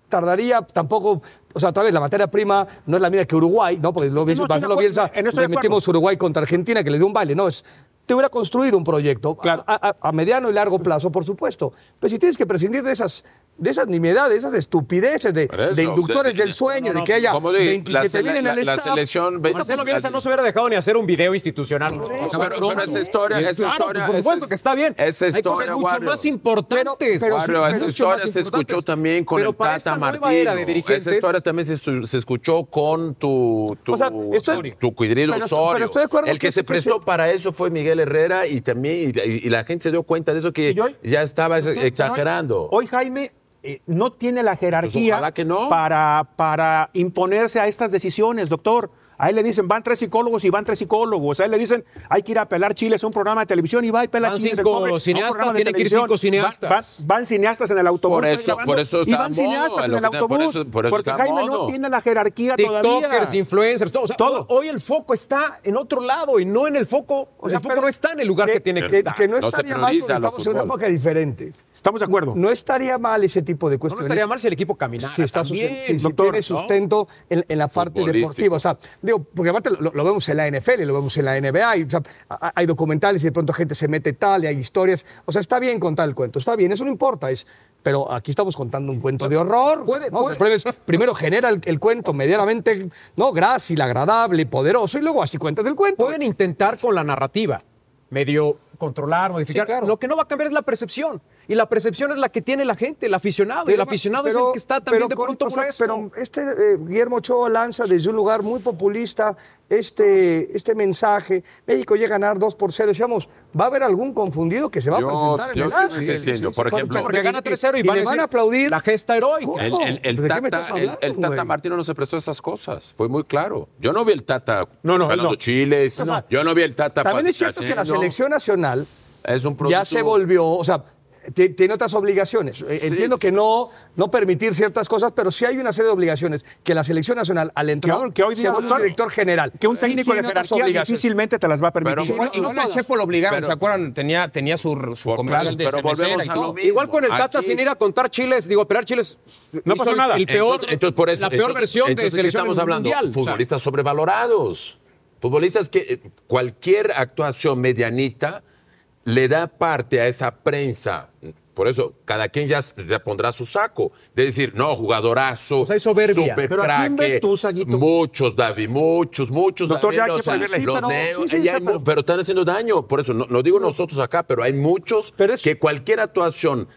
tardaría tampoco, o sea, otra vez la materia prima no es la misma que Uruguay, ¿no? Porque lo No, Marcelo Bielsa en le metimos Uruguay contra Argentina que le dio un baile, no es te hubiera construido un proyecto Claro. a, a- a mediano y largo plazo, por supuesto. Pero si tienes que prescindir de esas de esas nimiedades, de esas estupideces de, Por eso, de inductores de- del sueño, no, no, de que haya como digo, 27 la mil en el la- la selección- Marcelo Bielsa no se hubiera dejado ni hacer un video institucional. pero, pero esa historia, esa Claro, historia. por supuesto es- que está bien. Esa Hay historia, cosas mucho Wario. más importantes. pero- Wario, pero- esa historia se escuchó también con Pero el para Tata Martino. Esa historia también se, se escuchó con tu, tu, O sea, tu querido Osorio. pero estoy de acuerdo el que que se prestó para eso fue Miguel Herrera y también y, la gente se dio cuenta de eso que ya estaba exagerando. Hoy Jaime eh, no tiene la jerarquía ojalá que no. para, para imponerse a estas decisiones, doctor. A él le dicen, van tres psicólogos y van tres psicólogos. A él le dicen, hay que ir a pelar chiles a un programa de televisión y va y pela Van chiles. cinco pobre, cineastas, tienen que ir televisión. cinco cineastas. Van, van- van cineastas en el autobús. Por eso- por eso Y está van a cineastas en el por autobús. eso- por eso porque Jaime modo. no tiene la jerarquía TikTokers, todavía. influencers, todo. O sea, Todo. Hoy el foco está en otro lado y no en el foco. O sea, el foco no está en el lugar que, tiene que, que, estar. que no No se estaría mal porque estamos en una época diferente. Estamos de acuerdo. No estaría mal ese tipo de No, no cuestiones. estaría mal si el equipo caminara. si está si- tiene sustento en, la parte deportiva. O sea, digo, porque aparte lo, lo vemos en la NFL, lo vemos en la NBA, y, o sea, ha- hay documentales y de pronto gente se mete tal y hay historias. O sea, está bien contar el cuento, está bien, eso no importa. Es, pero aquí estamos contando un cuento de horror. Puede- ¿no? puede- primero genera el, el cuento medianamente no grácil, agradable, poderoso, y luego así cuentas el cuento. Pueden intentar con la narrativa, medio controlar, modificar. Sí, claro. Lo que no va a cambiar es la percepción. Y la percepción es la que tiene la gente, el aficionado. y el Pero- aficionado es el que está también pero de pronto molesto. Pero este eh, Guillermo Ochoa lanza desde un lugar muy populista este, este mensaje. México llega a ganar 2 por 0. Decíamos, va a haber algún confundido que se va Yo- a presentar en yo el sigo Ángel. insistiendo. Por ejemplo, Porque gana 3-0 y, y van, le a van decir a aplaudir. la gesta heroica. El, el- el ¿Pero de qué me Tata, estás el- hablando, el Tata? Martino no se prestó a esas cosas. Fue muy claro. Yo no vi el Tata No, no, chiles. Yo no vi el Tata También es cierto que la selección nacional es un ya producto- se volvió, o sea, tiene otras obligaciones. Eh, Sí. Entiendo que no, no permitir ciertas cosas, pero sí hay una serie de obligaciones que la selección nacional al entrenador que hoy se día, vuelve un director general. Que un Sí técnico de tiene otras jerarquía obligaciones. difícilmente te las va a permitir. Pero- Igual, igual a Chepo lo obligaron, Pero- ¿se acuerdan? Tenía, tenía su, su comercial de pero volvemos a lo mismo. Igual con el Tata sin ir a contar chiles, digo, operar chiles. No pasó nada. El peor, Entonces, entonces, por eso- la peor entonces- versión de entonces, ¿qué selección estamos hablando? mundial. O sea, Futbolistas sobrevalorados. Futbolistas que eh, cualquier actuación medianita le da parte a esa prensa por eso, cada quien ya, ya pondrá su saco. De decir, no, jugadorazo. O sea, soberbia. super Pero ¿a quién craque, ves tú? Muchos, David, muchos, muchos. Doctor, David, ya hay o que sea, prohibirle. los Sí, pero- neos, sí, sí, ya sí, hay mu- pero- pero están haciendo daño. Por eso, no, no digo nosotros acá, pero hay muchos Pero es- que cualquier actuación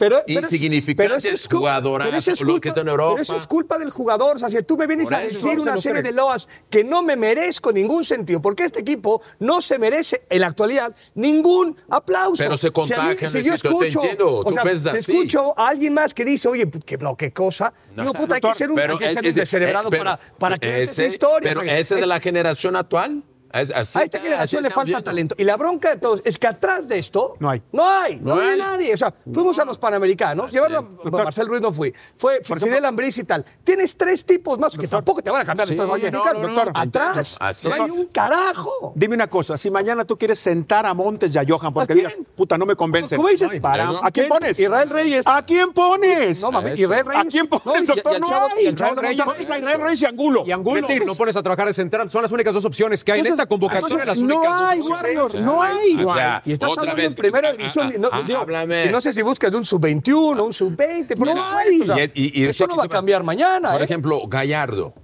Pero, pero pero eso es pero eso culpa- que está en Europa. Pero eso es culpa del jugador. O sea, si tú me vienes Por a decir No, una serie de loas que no me merezco ningún sentido, porque este equipo no se merece en la actualidad ningún aplauso. Pero se Si mí- contagia, si yo Luisito, te escucho, entiendo, o sea, si así. escucho a alguien más que dice, oye, que no, qué cosa. Digo, puta, hay que ser un, hay que es- ser es- un descerebrado para, para creer esa historia. Pero ese es de la generación actual. Es- así a esta está- generación así le falta viendo. talento. Y la bronca de todos es que atrás de esto No hay. No hay. No, No hay hay. nadie. O sea, fuimos a los Panamericanos. Llevaron a Marcel Ruiz no fui. Fue Fidel Ambriz y tal. Tienes tres tipos más que tampoco te van a cambiar de Sí, estos no, Doctor, no, atrás. así no hay es. un carajo. Dime una cosa, si mañana tú quieres sentar a Montes y a Johan porque ¿A digas, puta, no me convencen. ¿Cómo dices? Para- ¿A quién pones? Israel Reyes. ¿A quién pones? No, mami, Eso. Israel Reyes. ¿A quién pones, doctor? No hay. Israel Reyes y Angulo. Y Angulo, no pones a trabajar de central. Son las únicas dos opciones que hay en esta convocatoria. Las no únicas dos hay, opciones. Warriors, sea, no hay. o sea, Y estás hablando en primera ah, división. ah, no, ah, no sé si buscas de un sub-21 un sub-20. porque No no hay. o Y- eso no va a cambiar mañana. Por ¿eh? ejemplo, Gallardo.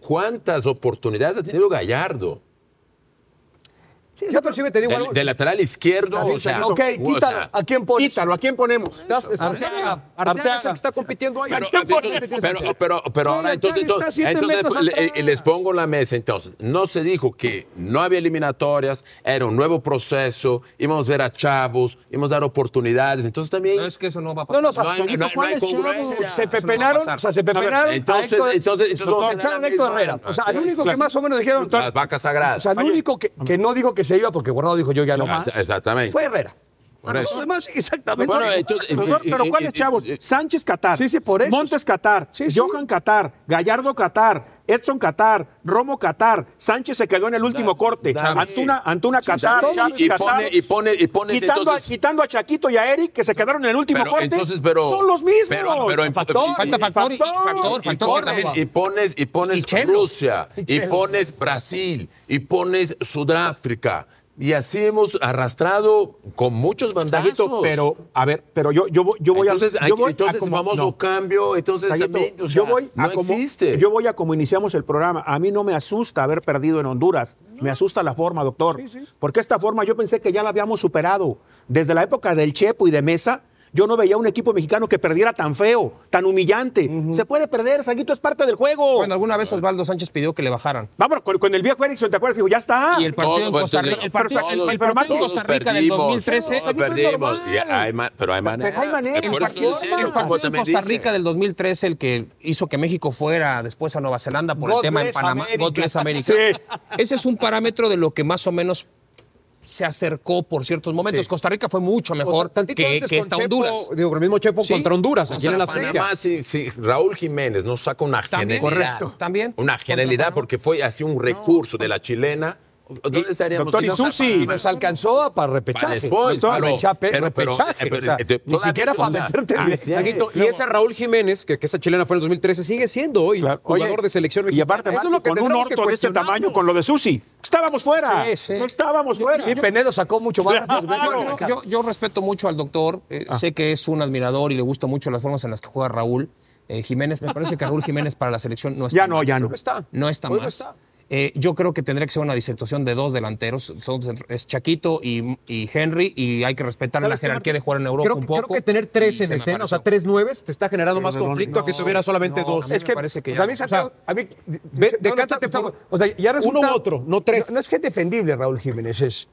Cuántas oportunidades ha tenido Gallardo. Sí, o pero Inclusive te digo De, algo. de lateral izquierdo, o sea, ok, o quítalo. sea, ¿A quién pones? Quítalo, ¿a quién ponemos? Estás- estás- Arteaga. Arteaga es el que está compitiendo ahí. Pero, entonces, pero, pero, pero ahora entonces, entonces, entonces, le- eh, les pongo en la mesa entonces. No se dijo que no había eliminatorias, era un nuevo proceso, íbamos a ver a chavos, íbamos a dar oportunidades. Entonces también No, es que eso no va a No, pasar. no, o sea, no hay, no hay- no hay congruencia. Se Eso no pepenaron, o sea, se pepenaron. entonces- entonces- entonces se echaron a Héctor Herrera. O sea, al único que más o menos dijeron. las vacas sagradas. O sea, el único que, que no dijo que se iba porque Guardado dijo yo ya no Ah, más. Exactamente. Fue Herrera. Por Los eso. demás, exactamente. Bueno, entonces, Doctor, y- pero y- ¿cuáles y- chavos? Sánchez Qatar. Sí, sí, por eso. Montes Qatar. Sí, sí. Johan Qatar. Gallardo Qatar. Edson Qatar. Romo Qatar. Sánchez se quedó en el último corte. Antuna, Antuna Qatar. Y- Chávez y, Qatar. pone, y pone, y pones quitando, entonces. a, quitando a Chaquito y a Eric, que se quedaron en el último pero, corte. entonces, pero. son los mismos. Pero, pero en- Factor. y- Falta y- factor y, y Factor. factor, y factor pones, también. y pones, y pones Y Chelo. Rusia, (laughs) y pones Brasil, y pones Sudáfrica. Y así hemos arrastrado con muchos bandazos. Pero, a ver, pero yo, yo, voy- yo voy entonces, a. hay- Yo voy a entonces como- famoso no. cambio, entonces Saguito, también, o sea, yo voy a no como, existe. Yo voy a como iniciamos el programa. A mí no me asusta haber perdido en Honduras. Me asusta la forma, doctor. Porque esta forma yo pensé que ya la habíamos superado. Desde la época del Chepo y de Mesa, yo no veía un equipo mexicano que perdiera tan feo, tan humillante. Se puede perder, Saguito, es parte del juego. Bueno, alguna vez Osvaldo Sánchez pidió que le bajaran. Vámonos, con, con el viejo Erickson, ¿te acuerdas? Dijo, ya está. Y el partido en Costa Rica, el partido, todos- el- el pero partido en Costa Rica del perdimos, 2013. todos perdimos. Y hay, pero hay manera. Hay manera. El partido, el en Costa. Rica del 2013, el que hizo que México fuera después a Nueva Zelanda por God el tema en Panamá, America. God bless America. Sí. Ese es un parámetro de lo que más o menos se acercó por ciertos momentos. Sí. Costa Rica fue mucho mejor Tantito que, que esta Chepo, Honduras. Digo, con el mismo Chepo Sí. contra Honduras, O aquí sea, en Panamá, Raúl Jiménez no saca una También, genialidad. correcto. También. Una genialidad porque fue así un recurso de la chilena. ¿Dónde estaríamos? doctor, y No, o sea, Susi, para- Nos alcanzó a para repechaje. Para después, Doctor, pero- rechape- pero- pero- repechaje, pero- o sea, ni siquiera para meterte y ese Raúl Jiménez, que, que esa chilena fue en el 2013, sigue siendo hoy Claro. jugador Oye, de selección Y mexicana. aparte, Eso es lo que con un orto de este tamaño, con lo de Susi. Estábamos fuera. Sí, sí. No estábamos fuera. Sí, Penedo sacó mucho más. Claro. Yo, respeto mucho al doctor, eh, sé que es un admirador y le gustan mucho las formas en las que juega Raúl eh, Jiménez. Me parece que Raúl Jiménez para la selección no está Ya no, más. ya no. No está. No está Hoy no más. Eh, yo creo que tendría que ser una disertación de dos delanteros. Son, es Chaquito y, y Henry, y hay que respetar la ¿Sabes qué, jerarquía de jugar en Europa creo, un poco. Creo que tener tres en escena, o sea, tres nueves, te está generando más no, conflicto a que no, tuviera solamente no, dos. a mí Es que, me parece que o sea, a no. mí Santiago, a mí, Ve- no, no, decántate no, por o sea, ya resulta- uno u otro, no tres. No, no es que es defendible Raúl Jiménez, es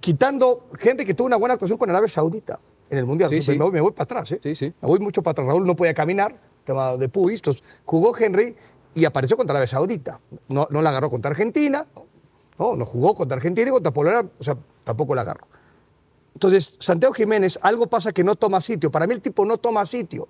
quitando gente que tuvo una buena actuación con Arabia Saudita en el Mundial. Sí, sí. Me, voy, me voy para atrás, ¿eh? Sí, sí. Me voy mucho para atrás. Raúl no podía caminar, tema de entonces, jugó Henry y apareció contra Arabia Saudita. No, no la agarró contra Argentina, no, no jugó contra Argentina y contra Polonia, o sea, tampoco la agarró. Entonces, Santiago Jiménez, algo pasa que no toma sitio. Para mí el tipo no toma sitio.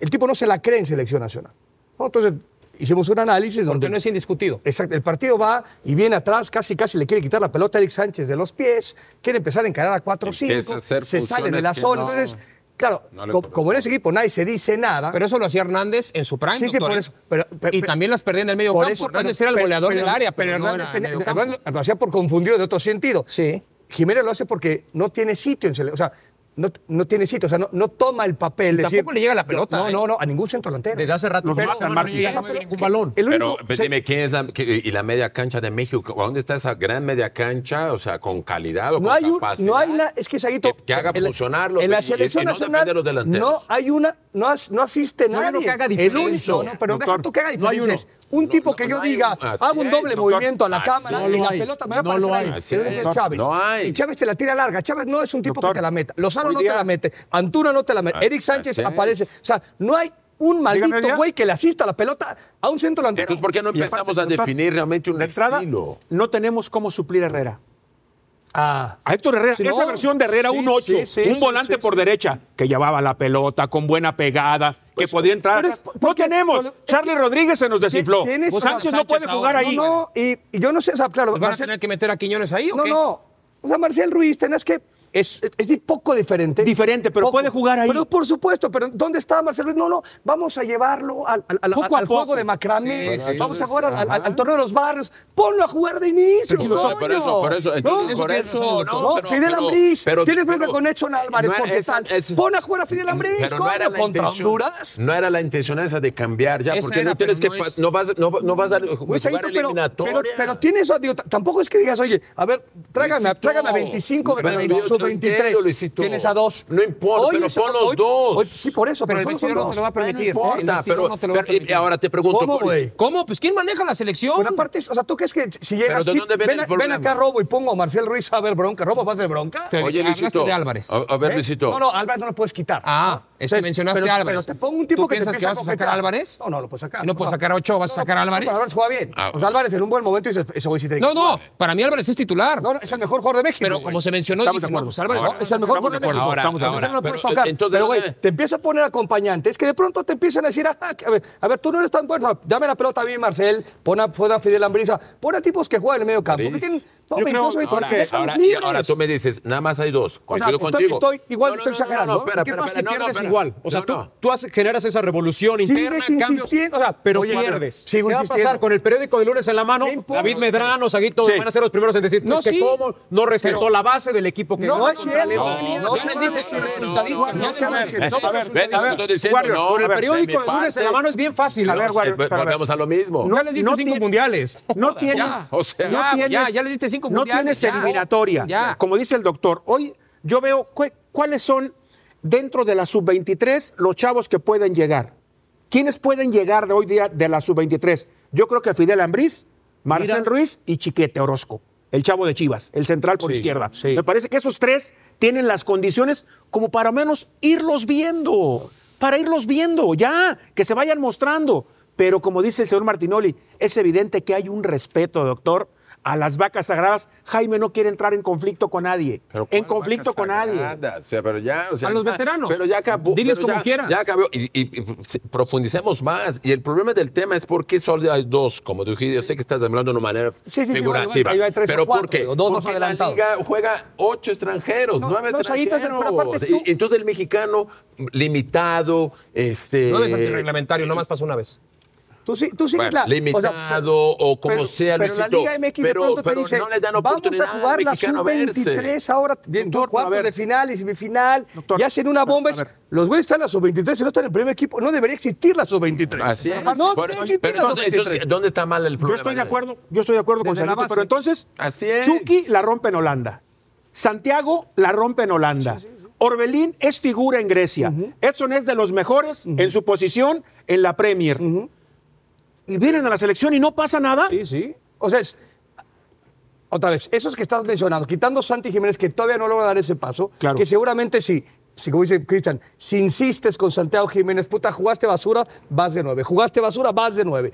El tipo no se la cree en selección nacional. ¿no? Entonces, hicimos un análisis Porque donde... no es indiscutido. Exacto, el partido va y viene atrás, casi casi le quiere quitar la pelota a Eric Sánchez de los pies, quiere empezar a encarar a 4-5, Empieza a hacer se sale de la zona. no- Entonces, claro, no le co- como, en ese equipo nadie se dice nada. Pero eso lo hacía Hernández en su prime, Sí, sí, por ¿eh? eso. Pero- pero- y también las perdía en el medio por campo. eso, Hernández pero- era el goleador pero- del área, pero pero, no Hernández era tenía- medio campo. Hernández lo hacía por confundido de otro sentido. Sí. Jiménez lo hace porque no tiene sitio en selección. O sea, no, no tiene sitio, o sea, no, no toma el papel. Tampoco decir, le llega la pelota, No, ¿eh? no, no, a ningún centro delantero. Desde hace rato Los pero matan, no llega ningún balón. El Pero único- pues, se- dime, ¿quién es la qué- y la media cancha de México? ¿Dónde está esa gran media cancha? O sea, con calidad o no con hay un, capacidad. no hay la, es que Saguito, Que, que haga en la- funcionarlo en la y- y- selección y no nacional defender los delanteros. no hay una, no, as- no asiste No hay nadie. uno que haga El único, no, pero deja tú que haga no hay diferencias. uno. Un tipo No, que yo diga, un- hago un es, doble doctor. movimiento a la cámara y la hay. pelota me va a No ahí. Es. Chávez. No hay. Y Chávez te la tira larga. Chávez no es un tipo Doctor, que te la meta. Lozano no día- te la mete. Antuna no te la mete. Eric Sánchez aparece. O sea, no hay un maldito güey que le asista la pelota a un centro delantero. Entonces, ¿por qué no aparte, empezamos a definir realmente un De entrada, estilo? no tenemos cómo suplir a Herrera. Ah. A Héctor Herrera, Sí, esa no. versión de Herrera Sí, 1-8, sí, sí, un sí, volante sí, por sí. derecha que llevaba la pelota con buena pegada, que podía entrar. pero es- no tenemos. pero es Charlie Rodríguez se nos desinfló. Tienes- Pues Sánchez no puede jugar ahora, ahí. No, no, y, y yo no sé, o sea, claro. ¿Pues van a tener que meter a Quiñones ahí o no, qué? no. O sea, Marcel Ruiz, tenés que. Es, es, es poco diferente. Diferente, pero puede jugar ahí. Pero por supuesto, pero ¿dónde está Marcel Ruiz? No, no, vamos a llevarlo al, al- al- Poco a al poco. juego de macramé. Sí, sí. vamos a jugar al, al- al torneo de los barrios. Ponlo a jugar de inicio. Coño. por eso, por eso, entonces, No, por eso, no, no, pero- Fidel Ambriz. pero- Tienes pero- con Edson Álvarez, no, porque esa- tal. es- Pon a jugar a Fidel Ambriz, Pero no coño, era la contra intención. Honduras. No era la intención esa de cambiar ya, Esa porque era, no tienes que. no vas, no, no vas a jugar Chaito, pero, pero, eliminatoria. pero tienes, digo, tampoco es que digas, oye, a ver, tráigame, tráigame a 25, Pero de yo te sub-23. entiendo. Tienes a dos. No importa, pero pon los dos. hoy- sí, por eso, Pero pero, el solo son no te lo va a permitir. No importa, pero, no te lo va a pero- y permitir. ahora te pregunto. ¿Cómo, güey? ¿Cómo? Pues ¿quién maneja la selección? Pero aparte, o sea, ¿tú crees que si llegas ¿de aquí, dónde viene ven, ven problema? acá Robo y pongo a Marcel Ruiz a ver bronca? ¿Robo va a hacer bronca? Te- Oye, hablaste Luisito. de Álvarez. A, a ver, ¿Eh? Luisito. No, no, Álvarez no lo puedes quitar. Ah, es que mencionaste pero, a Álvarez. Pero te pongo un tipo ¿Tú que te piensas que empieza vas a sacar a Álvarez? No, no lo puedes sacar. Si no puedes sacar a Ochoa, ¿vas a sacar a Álvarez? Álvarez juega bien. Ah. Sea, Álvarez en un buen momento dice, ese güey sí tiene que No, no, para mí Álvarez es titular. No, no, es el mejor jugador de México. pero güey. como se mencionó, Estamos dije, no, pues Álvarez. Es el mejor jugador de México. Ahora, Estamos ahora, no lo puedes pero, tocar. entonces, pero, güey, eh, te empieza a poner acompañantes que de pronto te empiezan a decir, ah, a ver, a ver, tú no eres tan bueno. Dame la pelota a mí, Marcel. Pon a, pon a Fidel Ambriza. Pon a tipos que juegan en el medio campo. Que tienen, Yo 22, creo- 20, Ahora, déjalos ahora, y libres. ahora tú me dices, nada más hay dos. O sea, Coincido estoy- contigo. estoy- igual No, no, estoy no, no, exagerando, No, ¿eh? espera, ¿Qué espera, pasa si espera, no, no, pierdes espera. igual? O sea, No, tú, no. tú haces- generas esa revolución Sigues interna, cambios, insistiendo, o sea, pero oye, pierdes. sigo ¿Qué va a insistiendo. pasar con el periódico de lunes en la mano? David Medrano, Saguito, Sí. van a ser los primeros en decir, No, no, es que sí. cómo no respetó Pero- la base del equipo que No, ganó es contra cierto. Alemania. No, Ya no, les ven, estoy diciendo, con El periódico de lunes en la mano es bien fácil. A ver, Eh. Volvemos a lo mismo. No, Ya les diste no cinco tiene- mundiales. No tienes, Ya. O sea, ya, ya les diste cinco no mundiales, tienes ya. eliminatoria. Ya. Como dice el doctor, hoy yo veo cu- cuáles son dentro de la sub-23 los chavos que pueden llegar. ¿Quiénes pueden llegar de hoy día de la sub-23? Yo creo que Fidel Ambriz, Marcel Mira. Ruiz y Chiquete Orozco, el chavo de Chivas, el central por Sí, izquierda. sí. Me parece que esos tres tienen las condiciones como para menos irlos viendo, para irlos viendo, ya, que se vayan mostrando. Pero como dice el señor Martinoli, es evidente que hay un respeto, doctor, a las vacas sagradas. Jaime no quiere entrar en conflicto con nadie. Pero En ¿cuál conflicto con nadie. sagradas? O sea, pero ya, o sea, A los veteranos. Pero ya acabó. Diles como ya- quieras. Ya acabó. Y, y- y se- profundicemos más. Y el problema del tema es por qué solo hay dos. Como tú dijiste, yo sé que estás hablando de una manera Sí, sí, sí, figurativa. tres o pero cuatro, ¿por qué? dos más Porque la adelantados. liga juega ocho extranjeros, No, nueve no, extranjeros. pero tú- entonces el mexicano limitado, este... No es antirreglamentario, nomás pasó una vez. Tú sí, tú sí Bueno, la- o sea, limitado o como pero- sea, pero la Luisito, Liga MX de pero- pronto te pero dice, no le dan vamos oportunidad a al jugar la mexicano a verse. sub-23 ahora, Doctor, cuartos a de final y semifinal, Doctor, y hacen una bomba. a ver. Los güeyes están en la sub-23 y no están en el primer equipo. No debería existir la sub-23. Así es. No existir pero la entonces, sub-23. entonces, ¿dónde está mal el Yo problema? estoy de acuerdo, yo estoy de acuerdo con Desde la base. pero entonces Así es. Chucky la rompe en Holanda. Santiago la rompe en Holanda. Orbelín es figura en Grecia. Edson es de los mejores en su posición en la Premier. Y vienen a la selección y no pasa nada. Sí, sí. O sea, es, otra vez, esos que estás mencionando, quitando Santi Jiménez, que todavía no logra dar ese paso, Claro. que seguramente sí. Si, como dice Cristian, si insistes con Santiago Jiménez, puta, jugaste basura, vas de nueve. Jugaste basura, vas de nueve.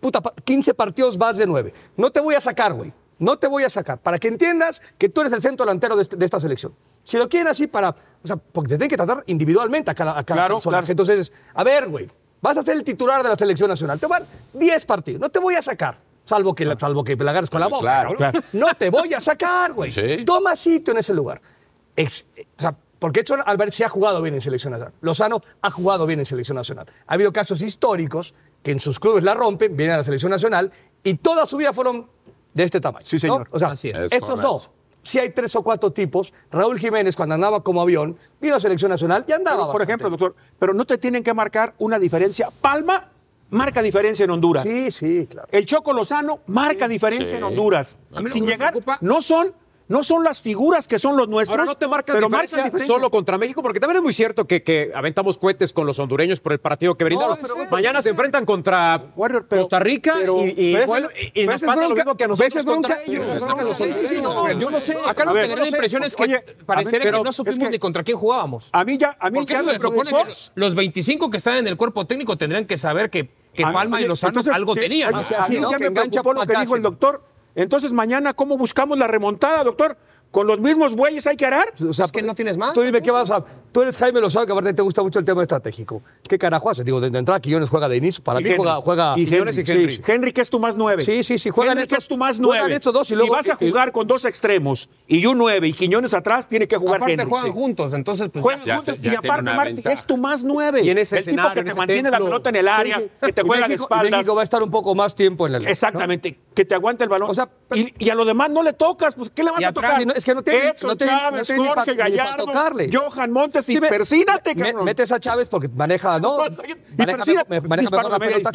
Puta, pa- 15 partidos, vas de nueve. No te voy a sacar, güey. No te voy a sacar. Para que entiendas que tú eres el centro delantero de, este- de esta selección. Si lo quieren así para. O sea, porque te tienen que tratar individualmente a cada, a cada Claro, claro. Entonces, a ver, güey, vas a ser el titular de la selección nacional. Te van 10 partidos. No te voy a sacar. Salvo que, la- salvo que la agarres con la boca. Claro, cabrón. claro. No te voy a sacar, güey. Sí. Toma sitio en ese lugar. Ex- o sea, porque Edson Álvarez sí ha jugado bien en selección nacional. Lozano ha jugado bien en selección nacional. Ha habido casos históricos que en sus clubes la rompen, vienen a la selección nacional y toda su vida fueron de este tamaño. Sí, ¿no? señor. O sea, Así es. Es estos correcto. dos si hay tres o cuatro tipos. Raúl Jiménez, cuando andaba como avión, vino a selección nacional y andaba. Por ejemplo, doctor, pero no te tienen que marcar una diferencia. Palma marca diferencia en Honduras. Sí, sí, claro. El Choco Lozano marca diferencia en Honduras. Sin llegar, no son no son las figuras que son los nuestros. Ahora no te marcan pero diferencia, marcan solo contra México, porque también es muy cierto que, que aventamos cohetes con los hondureños por el partido que brindaron. Mañana pues se enfrentan contra Costa Rica y, bueno, y, y nos pasa lo mismo que a nosotros contra ellos. Yo no sé. Acá lo que da la impresión es que pareciera que no supimos ni contra quién jugábamos. A mí ya, a mí ya me propone que los 25 que están en el cuerpo técnico tendrían que saber que Palma y Lozano algo tenían. Así, no, me preocupó lo que dijo el doctor entonces, mañana, ¿cómo buscamos la remontada, doctor? ¿Con los mismos bueyes hay que arar? O sea, es que no tienes más. Tú dime qué vas a. Tú eres Jaime Lozano, que aparte te gusta mucho el tema estratégico. ¿Qué carajo haces? Digo, de, de entrada, Quiñones juega de inicio. Para y mí Henry. juega, juega. Y Henry, sí, Henry. Sí. Henry, que es tu más nueve. Sí, sí, sí. Juegan Henry, es tu más nueve. Juegan estos dos y luego, si vas a jugar con dos extremos y un nueve y Quiñones atrás, tiene que jugar aparte Henry. Aparte juegan juntos, entonces pues juegan juntos. Y aparte, Martín, es tu más nueve. Y en ese el tipo que te mantiene templo. la pelota en el área, que te juega de espaldas. México va a estar un poco más tiempo en el área. Exactamente. Que te aguante el balón. O sea, y, a lo demás no le tocas. Pues, ¿qué le vas a tocar? Es que no tiene, no tiene, Jorge Gallardo, Johan Montes Ubícate sí, y persínate, me, cabrón. metes a Chávez porque maneja, ¿no? Maneja, y persínate, me, maneja mejor la pelota.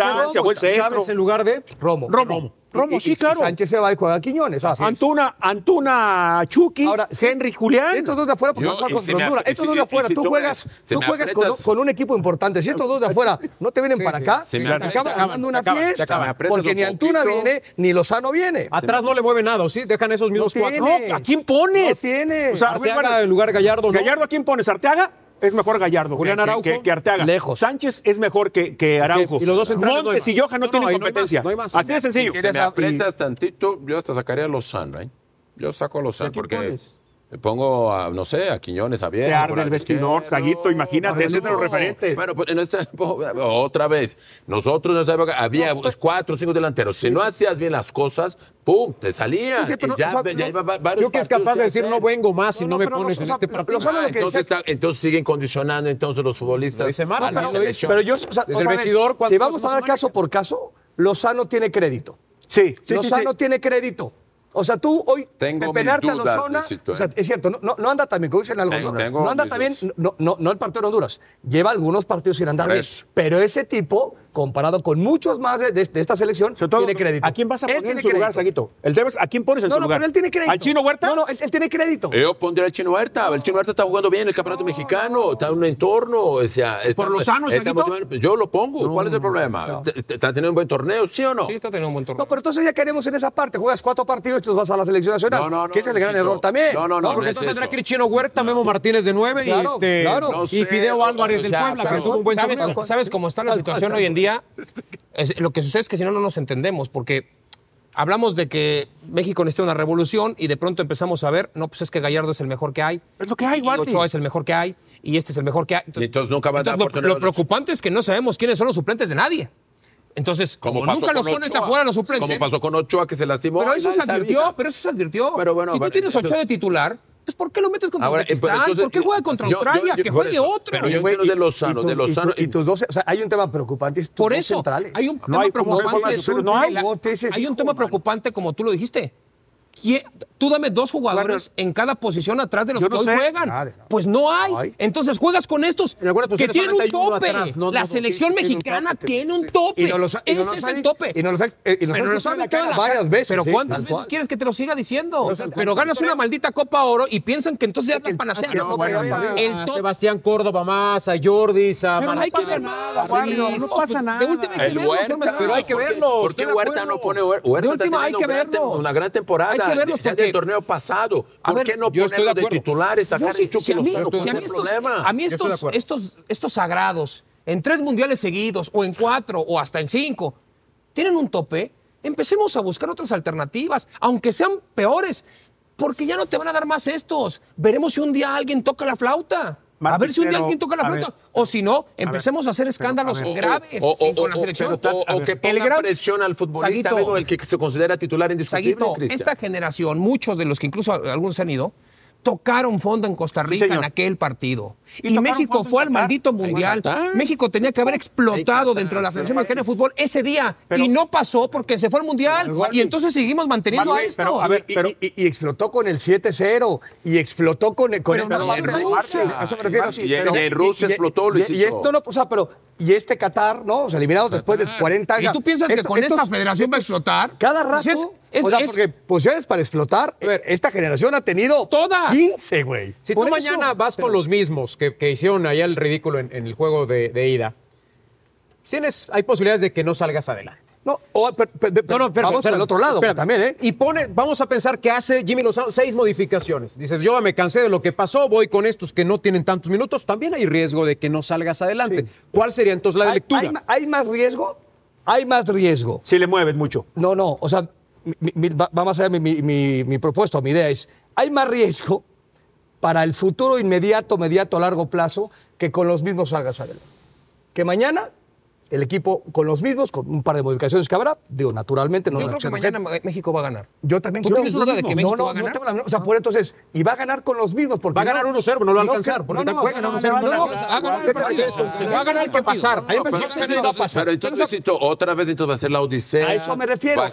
Chávez en lugar de Romo. Romo. Romo. Romo, sí, claro. Sánchez se va y juega a Quiñones. Antuna. Antuna, Chucky, Ahora, Henry, Julián. Estos dos de afuera, porque vas no, contra Honduras. Estos dos de afuera, tú juegas, tú juegas con, un equipo importante. Si estos dos de afuera no te vienen para acá, se me acaban haciendo una fiesta. Porque ni Antuna viene, ni Lozano viene. Atrás no le mueve nada, ¿sí? Dejan esos mismos cuatro. ¿A quién pones? No tiene. O sea, Arteaga en lugar Gallardo. ¿Gallardo a quién pones? ¿Arteaga? es mejor Gallardo Julián Araujo, que, Arteaga. Lejos. Sánchez es mejor que, que Araujo. Montes y Johan no, tienen competencia. Así de sencillo. Si me aprietas tantito, yo hasta sacaría a Lozano. ¿eh? Yo saco a Lozano porque... Pones? Pongo a, no sé, a Quiñones, a Bien. el vestidor, Saguito, imagínate, no, ese es de los referentes. Bueno, pues en nuestra época, otra vez, nosotros en nuestra época había pues, cuatro o cinco delanteros. Si no hacías bien las cosas, ¡pum! Te salías. Sí, no, iba Yo que es capaz de decir, no vengo más si no, me pones en este partido. Ah, entonces, entonces siguen condicionando entonces los futbolistas. Dice Mara, pero, pero, yo, o sea, el vestidor, vez, si vamos a dar caso por caso, Lozano tiene crédito. Sí, sí, Lozano tiene crédito. O sea, tú hoy tengo penarte a Lozona. O sea, eh. es cierto, no, no anda tan bien, como dicen algo. No, tengo no, anda tan bien, no, no, no, el partido de Honduras. Lleva algunos partidos sin andar bien. Pero ese tipo, comparado con muchos más de, de, esta selección, tiene crédito. ¿A quién vas a poner lugar, Saguito? El tema es ¿a quién pones en su lugar? No, pero él tiene crédito. ¿Al Chino Huerta? No, no, él, tiene crédito. Yo pondría al Chino Huerta. El Chino Huerta está jugando bien en el campeonato mexicano, está en un entorno. O sea, ¿Por los sanos, Yo lo pongo. ¿Cuál es el problema? ¿Está teniendo un buen torneo, sí o no? Sí, está teniendo un buen torneo. No, pero entonces ya queremos en esa parte. Juegas cuatro partidos vas a la selección nacional. No, no, no, que ese es el gran error también. No, no, no. porque entonces tendrá Cristiano Huerta, Memo Martínez de 9 claro, y, este, claro. y Fideo Álvarez del o sea, Puebla, sabes, que tuvo un buen ¿sabes, ¿Sabes cómo está la situación hoy en día? Es, lo que sucede es que si no, no nos entendemos, porque hablamos de que México necesita una revolución y de pronto empezamos a ver, no, pues es que Gallardo es el mejor que hay. Es lo que hay, Guati. Ochoa es el mejor que hay y este es el mejor que hay. Entonces, entonces nunca van a entonces, lo, lo preocupante es que no sabemos quiénes son los suplentes de nadie. Entonces, nunca los pones Ochoa, a los suplentes. Como pasó con Ochoa que se lastimó. Pero eso se advirtió, pero eso se advirtió. Pero bueno, si tú tienes Ochoa de titular, pues ¿por qué lo metes contra Ahora, eh, entonces, ¿Por qué juega contra Australia? Que juegue otro. Pero yo quiero de Lozano, de Lozano. Y, tus dos, o sea, hay un tema preocupante. Por eso, hay un tema preocupante. Hay un tema preocupante, como tú lo dijiste. Tú dame dos jugadores en cada posición atrás de los que hoy juegan. Pues no hay. Entonces juegas con estos que tienen un tope. La selección mexicana tiene un tope. Ese es el tope. Y no pero lo saben varias veces. Pero ¿cuántas veces quieres que te lo siga diciendo? Pero ganas una maldita Copa Oro y piensan que entonces ya es la panacea. el ah, Sebastián Córdoba más, a Jordi, a Pero hay que ver nada. No pasa nada. El Huerta. Pero hay que verlo. ¿Por qué Huerta no pone Huerta? Huerta una gran temporada. Que torneo pasado. A ¿Por ver, qué no ponerlo de, de titulares, sacar a mí, a mí estos, estos, estos sagrados, en tres mundiales seguidos, o en cuatro, o hasta en cinco, tienen un tope, empecemos a buscar otras alternativas, aunque sean peores, porque ya no te van a dar más estos. Veremos si un día alguien toca la flauta. A ver si un día alguien toca la flauta. O si no, empecemos a, hacer escándalos graves o, con la selección. O, que ponga presión al futbolista, Saguito, el que se considera titular indiscutible. Saguito, esta generación, muchos de los que incluso algunos se han ido, tocaron fondo en Costa Rica en aquel partido. Y Y, México fue al maldito mundial. México tenía que haber explotado Qatar, dentro de la. Federación Mexicana de Fútbol ese día. Pero- y no pasó porque se fue al mundial. Igual- y entonces seguimos manteniendo a esto. pero, a ver, Y- pero- y, y- y explotó con el 7-0 y explotó con, con Pero esta no parte Rusia. A eso me refiero. Y en- Rusia explotó, y- y- Luisito. y esto no, o sea, pero y este Qatar, ¿no? O sea, eliminados después de 40 ¿Y años. tú piensas que con esta estos- federación va a explotar? Cada rato. Pues es- o sea, es- porque posibilidades para explotar, ver. esta generación ha tenido Todas. 15, güey. Si Por tú eso, mañana vas con los mismos que, que hicieron allá el ridículo en, en el juego de, de ida, tienes, hay posibilidades de que no salgas adelante. No, o- pero- pero- pero No, no, espérame, vamos al otro lado espérame. también, ¿eh? Y pone, vamos a pensar que hace Jimmy Lozano seis modificaciones. Dices, yo me cansé de lo que pasó, voy con estos que no tienen tantos minutos. También hay riesgo de que no salgas adelante. ¿Cuál sería entonces la Hay, lectura? hay hay más riesgo, hay más riesgo. Si le mueves mucho. No, no, o sea, mi- mi- va mi, mi propuesta, mi idea es, hay más riesgo para el futuro inmediato, mediato, a largo plazo, que con los mismos salgas adelante. Que mañana el equipo con los mismos, con un par de modificaciones que habrá, digo, naturalmente, no Yo creo que mañana México va a ganar. Yo también ¿Tú creo tienes lo duda de mismo. que México no, no, va a ganar? No tengo la menor- o sea, por entonces, y va a ganar con los mismos. Porque Va a ganar 1-0, no lo va a alcanzar, que- porque te puede ganar 1-0, no, no. Va a ganar el ¿qué te partido. refieres con- Se va a ganar que pasar. Pero, entonces, otra vez entonces va a ser la odisea. A eso me refiero.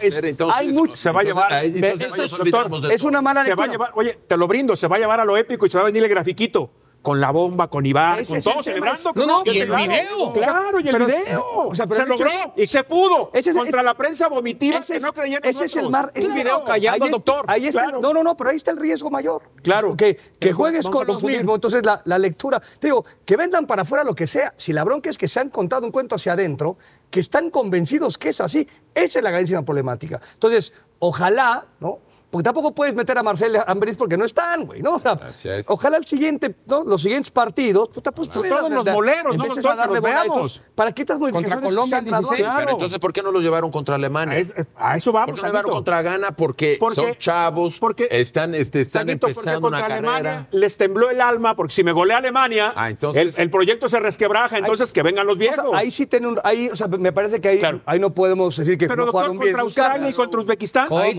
Hay mucho- Se va a llevar- es- una mala Se va a lectura. llevar, oye, te lo brindo, se va a llevar a lo épico y se va a venir el grafiquito. Con la bomba, con Iván, Ese con es todo celebrando. No, no, y el claro, video. Claro, y el Pero- video. o sea, pero se logró es- y se pudo. Ese es- Contra la prensa vomitiva Ese que es, no creían ese es el mar. ese video callando ahí al es- doctor. Ahí está. Claro. No, no, no, pero ahí está el riesgo mayor. Claro. Que, que juegues con los mismos. Entonces, la, la lectura. Te digo, que vendan para afuera lo que sea. Si la bronca es que se han contado un cuento hacia adentro, que están convencidos que es así. Esa es la gravísima problemática. Entonces, ojalá, ¿no? Porque tampoco puedes meter a Marcel Ambriz porque no están, güey, ¿no? O sea, Así es. ojalá el siguiente, ¿no? los siguientes partidos, puta, pues todos los moleros, ¿no, a darle los veamos. ¿Para qué estas modificaciones Colombia sean el 16. graduales? Pero entonces, ¿por qué no lo llevaron contra Alemania? Es- a eso vamos. ¿Por qué no lo llevaron contra Ghana? Porque, Porque- son chavos, porque- están, este, están Sanito, porque empezando una contra carrera. Alemania les tembló el alma, porque si me golea Alemania, Ah, entonces- el, el proyecto se resquebraja, entonces que vengan los O viejos. sea, ahí sí tiene un, ahí, o sea, me parece que ahí, Claro. ahí no podemos decir que Pero no doctor, jugaron bien contra Australia y contra Uzbekistán. Ahí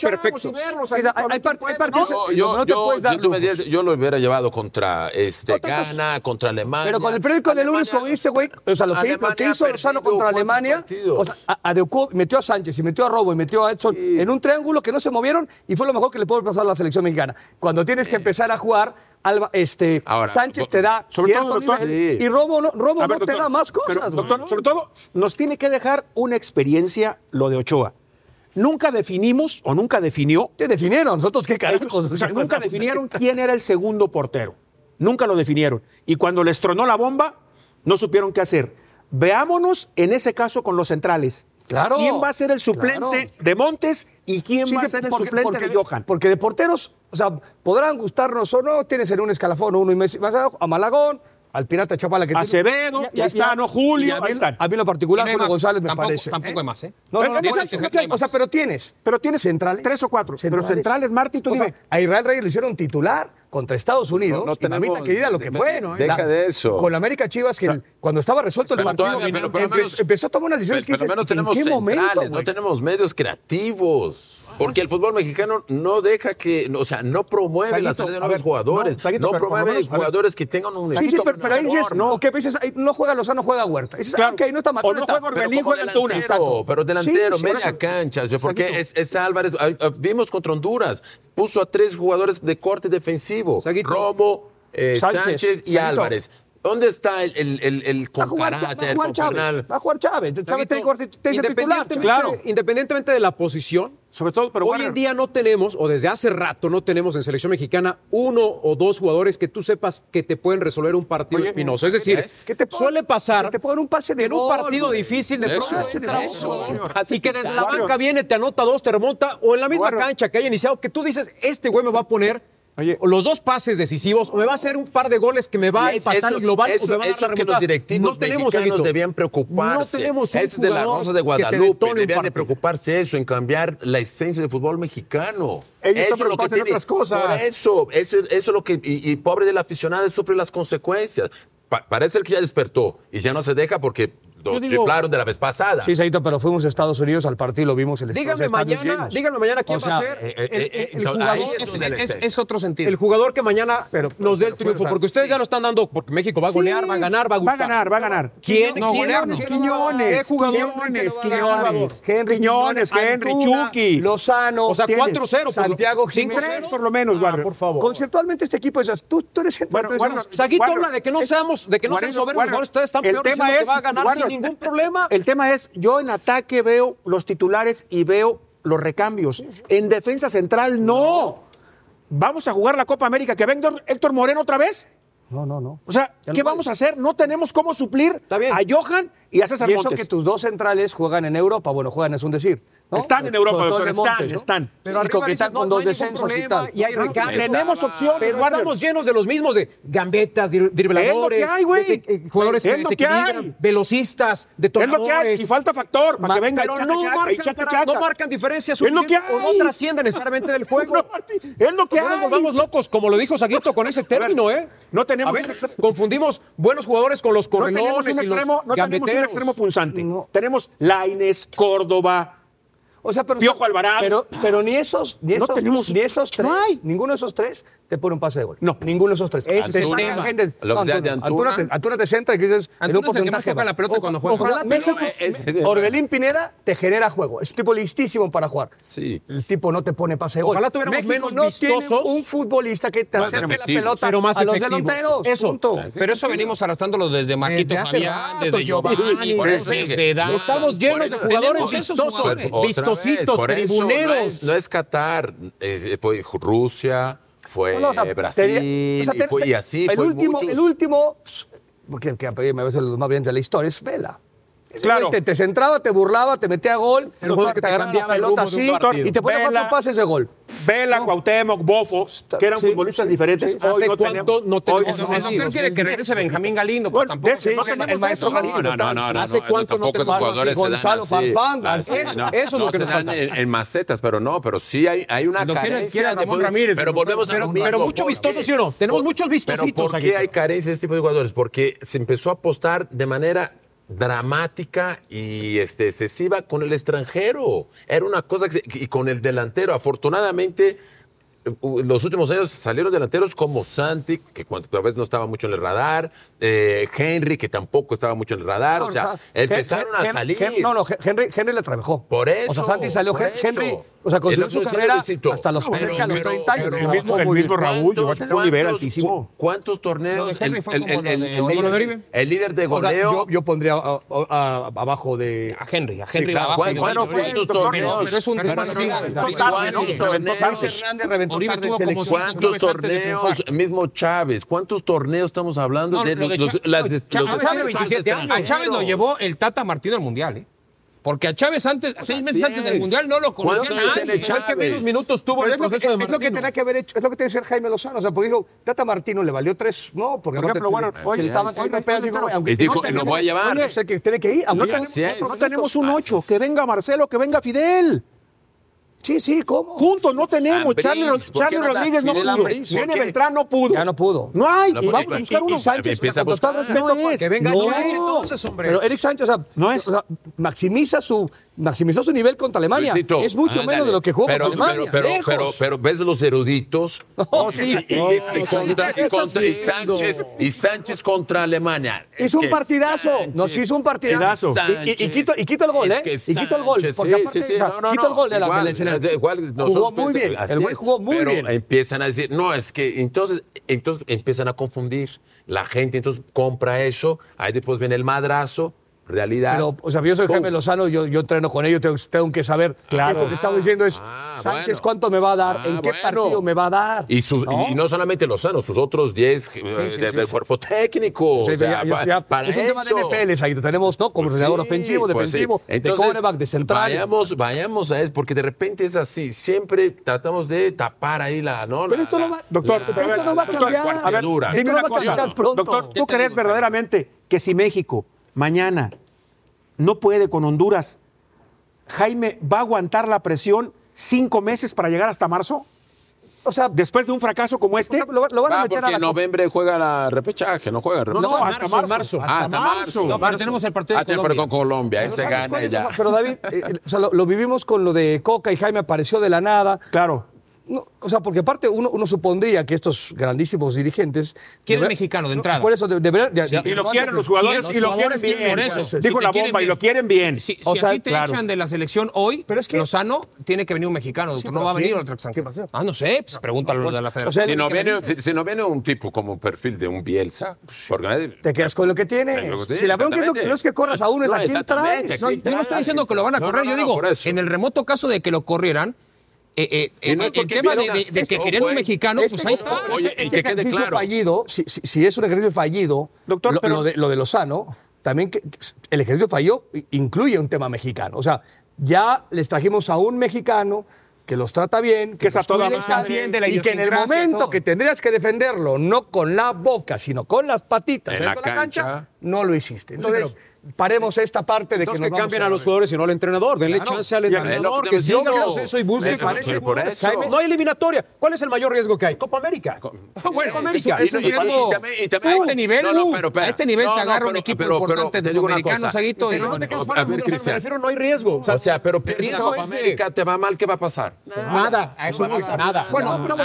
perfectos. Hay, hay part- hay partidos No, en yo, donde no te yo- puedes dar yo te me lujos. diría- yo lo hubiera llevado contra este. Ghana, contra Alemania. Pero con el periódico de lunes, como dice, güey, o sea, lo que, lo que Alemania hizo Lozano contra Alemania, partidos. o sea, a- adecuó, metió a Sánchez y metió a Robo y metió a Edson en un triángulo que no se movieron y fue lo mejor que le pudo pasar a la selección mexicana. Cuando tienes que empezar a jugar, Alba, este, Ahora, Sánchez te da sobre cierto todo, doctor, nivel sí. y Robo no, ver, te da más pero, cosas. güey. doctor, sobre todo, nos tiene que dejar una experiencia lo de Ochoa. Nunca definimos o nunca definió Te definieron, nosotros qué carajos. O sea, nunca (laughs) definieron quién era el segundo portero. Nunca lo definieron. Y cuando les tronó la bomba, no supieron qué hacer. Veámonos en ese caso con los centrales. Claro, ¿Quién va a ser el suplente claro. de Montes y quién Sí, va a ser el porque- suplente porque- de Johan? Porque de porteros, o sea, podrán gustarnos o no, tienes en un escalafón uno y más abajo, a Malagón, al Pirata Chapala que tiene- Acevedo, ya está, ¿no? Julio, a mí, ahí están. A mí en lo particular, no Julio más. González me Tampoco- parece. tampoco hay más, ¿eh? No, no, no, O sea, pero tienes. Pero tienes centrales. tres o cuatro. Pero centrales, Marti, tú O sea, dime. a Israel Reyes lo hicieron titular contra Estados Unidos. No, no y tenemos- mamita querida, lo que fue. deja de eso. Con la América Chivas, que el- cuando estaba resuelto el Pero partido, todavía, pero por lo empe- menos- empezó a tomar unas decisiones Pero, que pero al dices, menos ¿en tenemos qué momento, centrales, no tenemos medios creativos. Porque el fútbol mexicano no deja que, o sea, no promueve Saguito, la salida de nuevos ver, jugadores, no, Saguito, promueve menos, jugadores que tengan un Sí, sí, pero, pero ahí dices, no, ¿qué dices? Ahí no juega Lozano, juega Huerta. Dices, Claro. ah, ok, no está O no juega Orbelín, juega Antuna. delantero, pero delantero, Sí, sí, media eso. cancha, o sea, porque es, es Álvarez, ah, vimos contra Honduras, puso a tres jugadores de corte defensivo, Saguito. Romo, eh, Sánchez, Sánchez, y. Álvarez. ¿Dónde está el, el, el, el Va a con jugar, va a jugar con Chávez. Va a jugar Chávez. Tiene que titular. independientemente, Claro. independientemente de la posición, Sobre todo, pero hoy Warner, en día no tenemos, o desde hace rato no tenemos en selección mexicana uno o dos jugadores que tú sepas que te pueden resolver un partido Oye, espinoso. Es decir, suele pasar que te un pase de en un partido difícil de Eso, pronto entra y que desde la banca viene, te anota dos, te remonta, o en la misma cancha que haya iniciado, que tú dices, este güey me va a poner Oye. los dos pases decisivos, o me va a hacer un par de goles que me va a empatar global, eso, o me va a dar la que los directivos no tenemos, mexicanos debían preocuparse. No tenemos un es de la Rosa de Guadalupe. Debían de preocuparse eso, en cambiar la esencia del fútbol mexicano. Ellos eso es lo que tiene. otras cosas. Por eso, eso, eso es lo que. Y, y pobre del aficionado sufre las consecuencias. Pa- parece que ya despertó y ya no se deja porque nos chiflaron de la vez pasada. Sí, Saito, pero fuimos a Estados Unidos al partido y lo vimos el Díganme mañana, díganme mañana quién va a ser. Eh, eh, eh, es, otro sentido. El jugador que mañana nos dé el triunfo, porque ustedes ya lo están dando, porque México va a golear, va a ganar, va a gustar. Va a ganar, va a ganar. ¿Quién? No, ¿quién Quiñones, Quiñones, Quiñones, Quiñones, Henry Quiñones, Henry Chucky, Lozano. O sea, 4-0. Santiago 5-3 por lo menos, ah, por favor. Conceptualmente este equipo es... Tú, eres... Bueno, Saguito habla de que no seamos de que no sean soberbios. Ustedes están peor que va a ganar sin ningún problema. El tema es, yo en ataque veo los titulares y veo los recambios. En defensa central, no. ¿Vamos a jugar la Copa América? ¿Que venga Héctor Moreno otra vez? No, no, no. O sea, ¿qué vamos a hacer? No tenemos cómo suplir a Johan y a César y eso que tus dos centrales juegan en Europa, bueno, juegan es un decir están en Europa, doctor, están, están. Pero y coquetan no, con dos descensos y tal. Hay recambios. Tenemos opciones. Pero estamos llenos de los mismos, de gambetas, dribladores, eh, jugadores que desequilibran, velocistas, detonadores. Es lo que hay, y falta factor para que venga pero no, marcan, no marcan diferencia Es lo que hay. No trascienden necesariamente del (laughs) juego. es lo que hay. nos locos, como lo dijo Saguito con ese (laughs) término, ¿eh? No tenemos... confundimos buenos jugadores con los correlones No tenemos un extremo punzante. Tenemos Laines, Córdoba... O sea, pero, Piojo Alvarado. Pero, ni esos, ni esos, no tenemos, ni esos tres, no ninguno de esos tres te pone un pase de gol. No. Ninguno de esos tres. Es, te Antuna, te, Antuna, centra y dices, en un porcentaje. Que la pelota cuando juega. Ojalá México, Orbelín Pineda te genera juego. Es un tipo listísimo para jugar. Sí. El tipo no te pone pase de gol. Ojalá tuviéramos menos no un futbolista que te acerque la pelota pero más a los efectivo. delanteros. Eso. Pero eso venimos arrastrándolo desde Maquito Fabián, desde Giovanni, desde Estamos llenos de jugadores vistosos no, es, no, Qatar, fue Rusia, fue no, Brasil, te, o y, fue, y. El, último, el último, pues, porque que a veces los más bien de la historia, es Vela. Claro. Te, centraba, te burlaba, te metía gol, el que te, te la pelota así y te ponía cuatro pases de gol. Vela, no. Cuauhtémoc, Bofo, que eran futbolistas diferentes. ¿Hace no cuánto no tenemos hoy, no, no, quiere que regrese Benjamín Galindo, pues bueno, no el maestro Galindo. No, no, no. ¿Hace cuánto no tenemos jugadores Gonzalo Fanfán? Ah, eso es lo que nos falta. En macetas, pero no, pero sí hay una carencia. Pero volvemos a Pero mucho vistoso, ¿sí o no? Tenemos muchos vistositos ¿Por qué hay carencia de este tipo de jugadores? Porque se empezó a apostar de manera dramática y este, excesiva con el extranjero. Era una cosa que, y con el delantero. Afortunadamente, los últimos años salieron delanteros como Santi, que cuanto vez no estaba mucho en el radar, eh, Henry, que tampoco estaba mucho en el radar. O sea, empezaron a salir. No, no, Henry, Henry le trabajó. Por eso. O sea, Santi salió. Henry, o sea, construyó su carrera hasta los cerca los 30 años. el mismo, Raúl un ¿Cuántos torneos? El, el, el, líder de goleo. Yo, pondría abajo de. A Henry. A Henry sí, torneos? Es un ¿Cuántos torneos? Mismo Chávez. ¿Cuántos torneos estamos hablando? de, Chávez, lo llevó el Tata Martino al Mundial, ¿eh? Porque a Chávez antes, pues seis meses antes del Mundial no lo conocía nadie. minutos tuvo en el proceso de Martino. Es lo que tenía que haber hecho, es lo que tiene que decir Jaime Lozano. O sea, porque dijo, Tata Martino le valió tres, no, porque por ejemplo, bueno, hoy estaban Y dijo, lo voy a llevar. que tiene que ir. No tenemos un ocho, que venga Marcelo, que venga Fidel. Sí, sí, ¿cómo? Juntos no tenemos. Charlie, Charlie Rodríguez no pudo. Viene Beltrán no pudo. Ya no pudo. No hay. No, y vamos a buscar uno. Sánchez, empieza a buscar. Todo respeto, no es. Que venga no. Sánchez entonces, hombre. Pero Eric Sánchez, o sea, no es. O sea, maximiza su maximizó su nivel contra Alemania. Luisito, es mucho ándale. menos de lo que jugó pero, contra Alemania. Pero, pero, pero, pero, ves los eruditos. Y, Sánchez, y Sánchez contra Alemania. Es hizo un partidazo. Sánchez, nos hizo un partidazo. Sánchez, quito, y, quito, el gol, ¿eh? y quito el gol. Porque sí, aparte, sí, sí, no, no, quito el gol de la igual, igual, Jugó muy bien. El güey jugó muy bien. Empiezan a decir, no, es que entonces, entonces empiezan a confundir. La gente entonces compra eso, ahí después viene el madrazo, realidad. Pero, o sea, yo soy Jaime Lozano, yo, yo entreno con ellos, tengo, tengo que saber. Claro. Esto que estamos diciendo es, ah, Sánchez, ¿cuánto me va a dar? Ah, ¿En qué partido me va a dar? Y, ¿no? solamente Lozano, sus otros 10 eh, del cuerpo técnico. O sea, es un eso. tema de NFL, ahí tenemos, ¿no? Como pues entrenador ofensivo, pues defensivo, de cornerback, de central. Vayamos, vayamos a eso, porque de repente es así. Siempre tratamos de tapar ahí la. ¿no? Pero esto no va, doctor, esto no va a cambiar. A ver, dime una cosa, doctor, ¿tú crees verdaderamente que si México mañana. No puede con Honduras. Jaime, ¿va a aguantar la presión cinco meses para llegar hasta marzo? O sea, después de un fracaso como este, lo, lo van a meter porque a la noviembre juega la repechaje, no juega repechaje. No, no hasta marzo. marzo. Ah, hasta marzo. No, pero tenemos el partido de ah, Colombia. Con Colombia, ese gana ya. Pero David, eh, eh, o sea, lo, lo, vivimos con lo de Coca y Jaime apareció de la nada. Claro. No, o sea, porque aparte uno, uno supondría que estos grandísimos dirigentes... Quieren deber- mexicano de no, entrada. Por eso de- deberían... de- de- Y lo no, quieren los jugadores y lo quieren jugadores quieren bien. por eso. Si Dijo la bomba y lo quieren bien. Si, si O sea, a ti te claro. echan de la selección hoy, Pero es que- Lozano, tiene que venir un mexicano, doctor. no va a venir otro extranjero. Ah, no sé, pues pregúntalo a los de la federación. Si no, ¿Qué me viene, si, si no viene un tipo como un perfil de un Bielsa, porque nadie- Te quedas con lo que que Si la bronca no es que corras a uno, es No, a quién exactamente, traes. No, no estoy diciendo que lo van a No, correr, no, yo no, digo, en el remoto caso de que lo corrieran, eh, eh, no el, tema de, que Ojo, querían un eh, mexicano, Este- pues ahí está. Oye, y Este que quede ejercicio claro. fallido, si, si- si es un ejercicio fallido, Doctor, lo, pero- lo de, lo de Lozano, también que, el ejercicio fallido incluye un tema mexicano. O sea, ya les trajimos a un mexicano que los trata bien, que, Que los toda. Entiende la y que en el momento que tendrías que defenderlo, no con la boca, sino con las patitas En la de cancha. no lo hiciste. Entonces, paremos esta parte de Entonces que que nos vamos cambien a los jugadores y no al entrenador. Denle Claro. chance al entrenador, que que siga el proceso y busque para pero por eso. Jaime, No hay eliminatoria. ¿Cuál es el mayor riesgo que hay? Copa América. Ah, bueno, Copa América. es un riesgo. también- y también- a este nivel, No, no, pero a este nivel No, te no, agarra un equipo pero- pero importante te de. Saguito, y Pero no te quedes a fuera del me refiero, no hay riesgo. O sea, pero pierdes Copa América, te va mal, ¿qué va a pasar? Nada, a eso voy, nada. Bueno, Nada. pero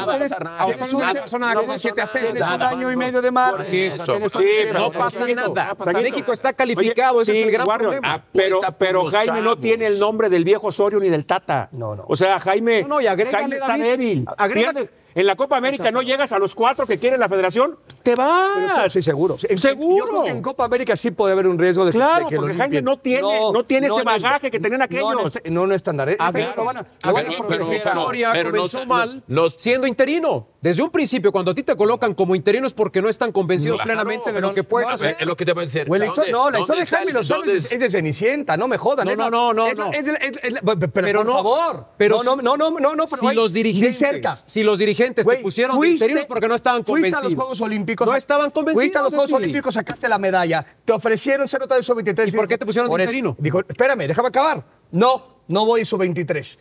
con siete a cero. Tienes un Nada. año y medio de tienes sí, No pasa nada. México está calificado, ese Oye, es el sí, gran Warrior, problema. Pero, pero Jaime no tiene el nombre del viejo Osorio ni del Tata. No, no. O sea, Jaime, No, no, y Jaime está David, débil. agrega- Pierdes. En la Copa América no llegas a los cuatro que quiere la federación, te vas. Sí, seguro. En- Seguro. Yo creo que en Copa América sí puede haber un riesgo de que, Claro, de que lo porque Jaime no tiene- no tiene ese bagaje que tenían aquellos. No, en este- no, no estándar. ¿eh? Agrega- Lo van a- lo van a agrega- pero- pero- historia pero no- comenzó no- mal no- siendo interino. Desde un principio, cuando a ti te colocan como interino es porque no están convencidos plenamente de lo que puedes no, hacer. Es lo que te a decir. Güey, la ¿Dónde- historia- no, la historia de Jaime Lozano es, de Cenicienta, no me jodan. No, no, no, no, no. pero, por no, favor. pero no, no, no, no, no, no, si los dirigentes, cerca. si los dirigentes Te pusieron de fuiste- interinos porque no estaban Fuiste convencidos. a los Juegos Olímpicos. No estaban convencidos. Fuiste a los de Juegos. Olímpicos, sacaste la medalla. Te ofrecieron ser otra vez sub-23. ¿Y por qué te pusieron de interino? Dijo, espérame, déjame acabar. No, no voy sub-23.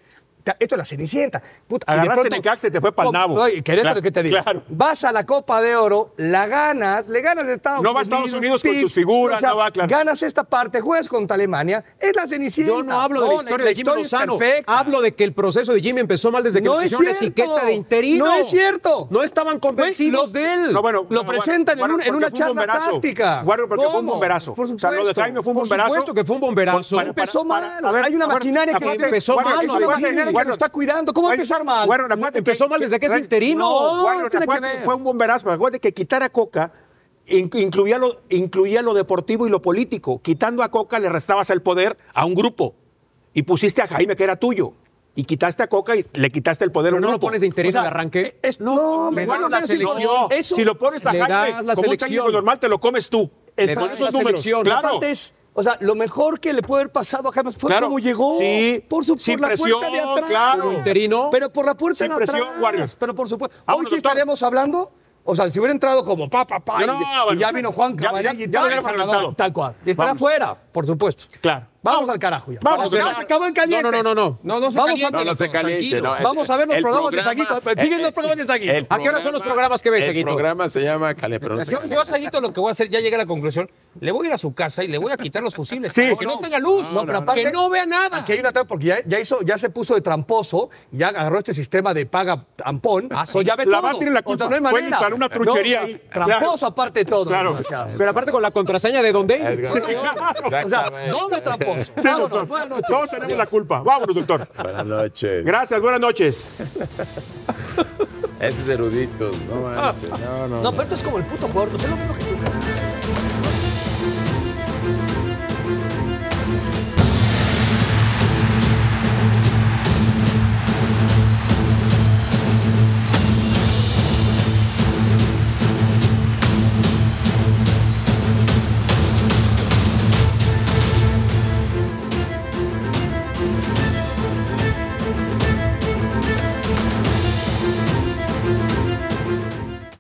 Esto es la cenicienta. Puta, y de Agarraste pronto- te fue pa'l ¿Cómo? nabo. No, Claro, ¿qué te digo? claro. Vas a la Copa de Oro, la ganas, le ganas a Estados No va a Unidos. Estados Unidos con sus figuras, o sea, no va, claro. Ganas esta parte, juegas contra Alemania, es la cenicienta. Yo no hablo de la historia de Jimmy Lozano. perfecta. Hablo de que el proceso de Jimmy empezó mal desde que No le es pusieron la cierto. etiqueta de interino. No es cierto. No estaban convencidos de él. No, bueno, Lo presentan en, bueno, un- en porque una charla táctica. Bueno, porque fue un bomberazo. Por O sea, lo de. Jaime fue un Por bomberazo. supuesto que fue un bomberazo. Para- Empezó para- mal. Hay una maquinaria que empezó mal, es no, una aparte- maquinaria que lo está cuidando. ¿Cómo va a empezar mal? Bueno, acuérdate Empezó que- mal desde que es interino. No, bueno, tiene que fue un bomberazo. Acuérdate que quitar a Coca in- incluía lo, incluía lo deportivo y lo político. Quitando a Coca le restabas el poder a un grupo. Y pusiste a Jaime, que era tuyo. Y quitaste a Coca y le quitaste el poder a un no lo grupo. pones de interino O sea, de arranque. es- no, bueno, das la selección. Eso- si lo pones a Jaime como un normal, te lo comes tú. Le das la números. selección. Claro. Aparte es, o sea, lo mejor que le puede haber pasado a James fue Claro. como llegó. Sí, por su sin por la presión, puerta de atrás. claro. Interino. Pero por la puerta Sin de presión, atrás. Warriors. Pero por supuesto. Hoy Vámonos, sí doctor. estaremos hablando. O sea, si hubiera entrado como pa, pa, pa, No, y, no, y bueno, ya vino Juan ya- y ya tal, tal cual. Y estará Vamos. fuera, por supuesto. Claro. Vamos al carajo ya. Vamos, vamos. se acabó en caliente. No, no, no, no, no. No, se Vamos a- caliente, No, no se caliente. Vamos a ver los el programas de Saguito, siguen los programas de Saguito. el ¿A qué hora son los programas que ves, El Seguito? programa se llama Caliente, pero no se Yo, yo a Saguito lo que voy a hacer, ya llegué a la conclusión, le voy a ir a su casa y le voy a quitar los fusibles. Sí. que no, tenga luz, No, pero aparte- que no vea nada. Aquí hay una trampa, porque ya, ya hizo, ya se puso de tramposo, ya agarró este sistema de paga tampón, Ah, sí. ya ve La todo. VAR tiene la O sea, culpa. no hay manera. instalar una truchería. Tramposo aparte de todo. Claro. Pero aparte con la contraseña de Don David. (laughs) O sea, doble tramposo. Sí, Vámonos, doctor. buenas noches. Todos tenemos la culpa. Vámonos, doctor. Buenas noches. Gracias, buenas noches. Esos eruditos, no manches. No, no. No, pero esto es como el puto jugador, no sé lo mismo que tú.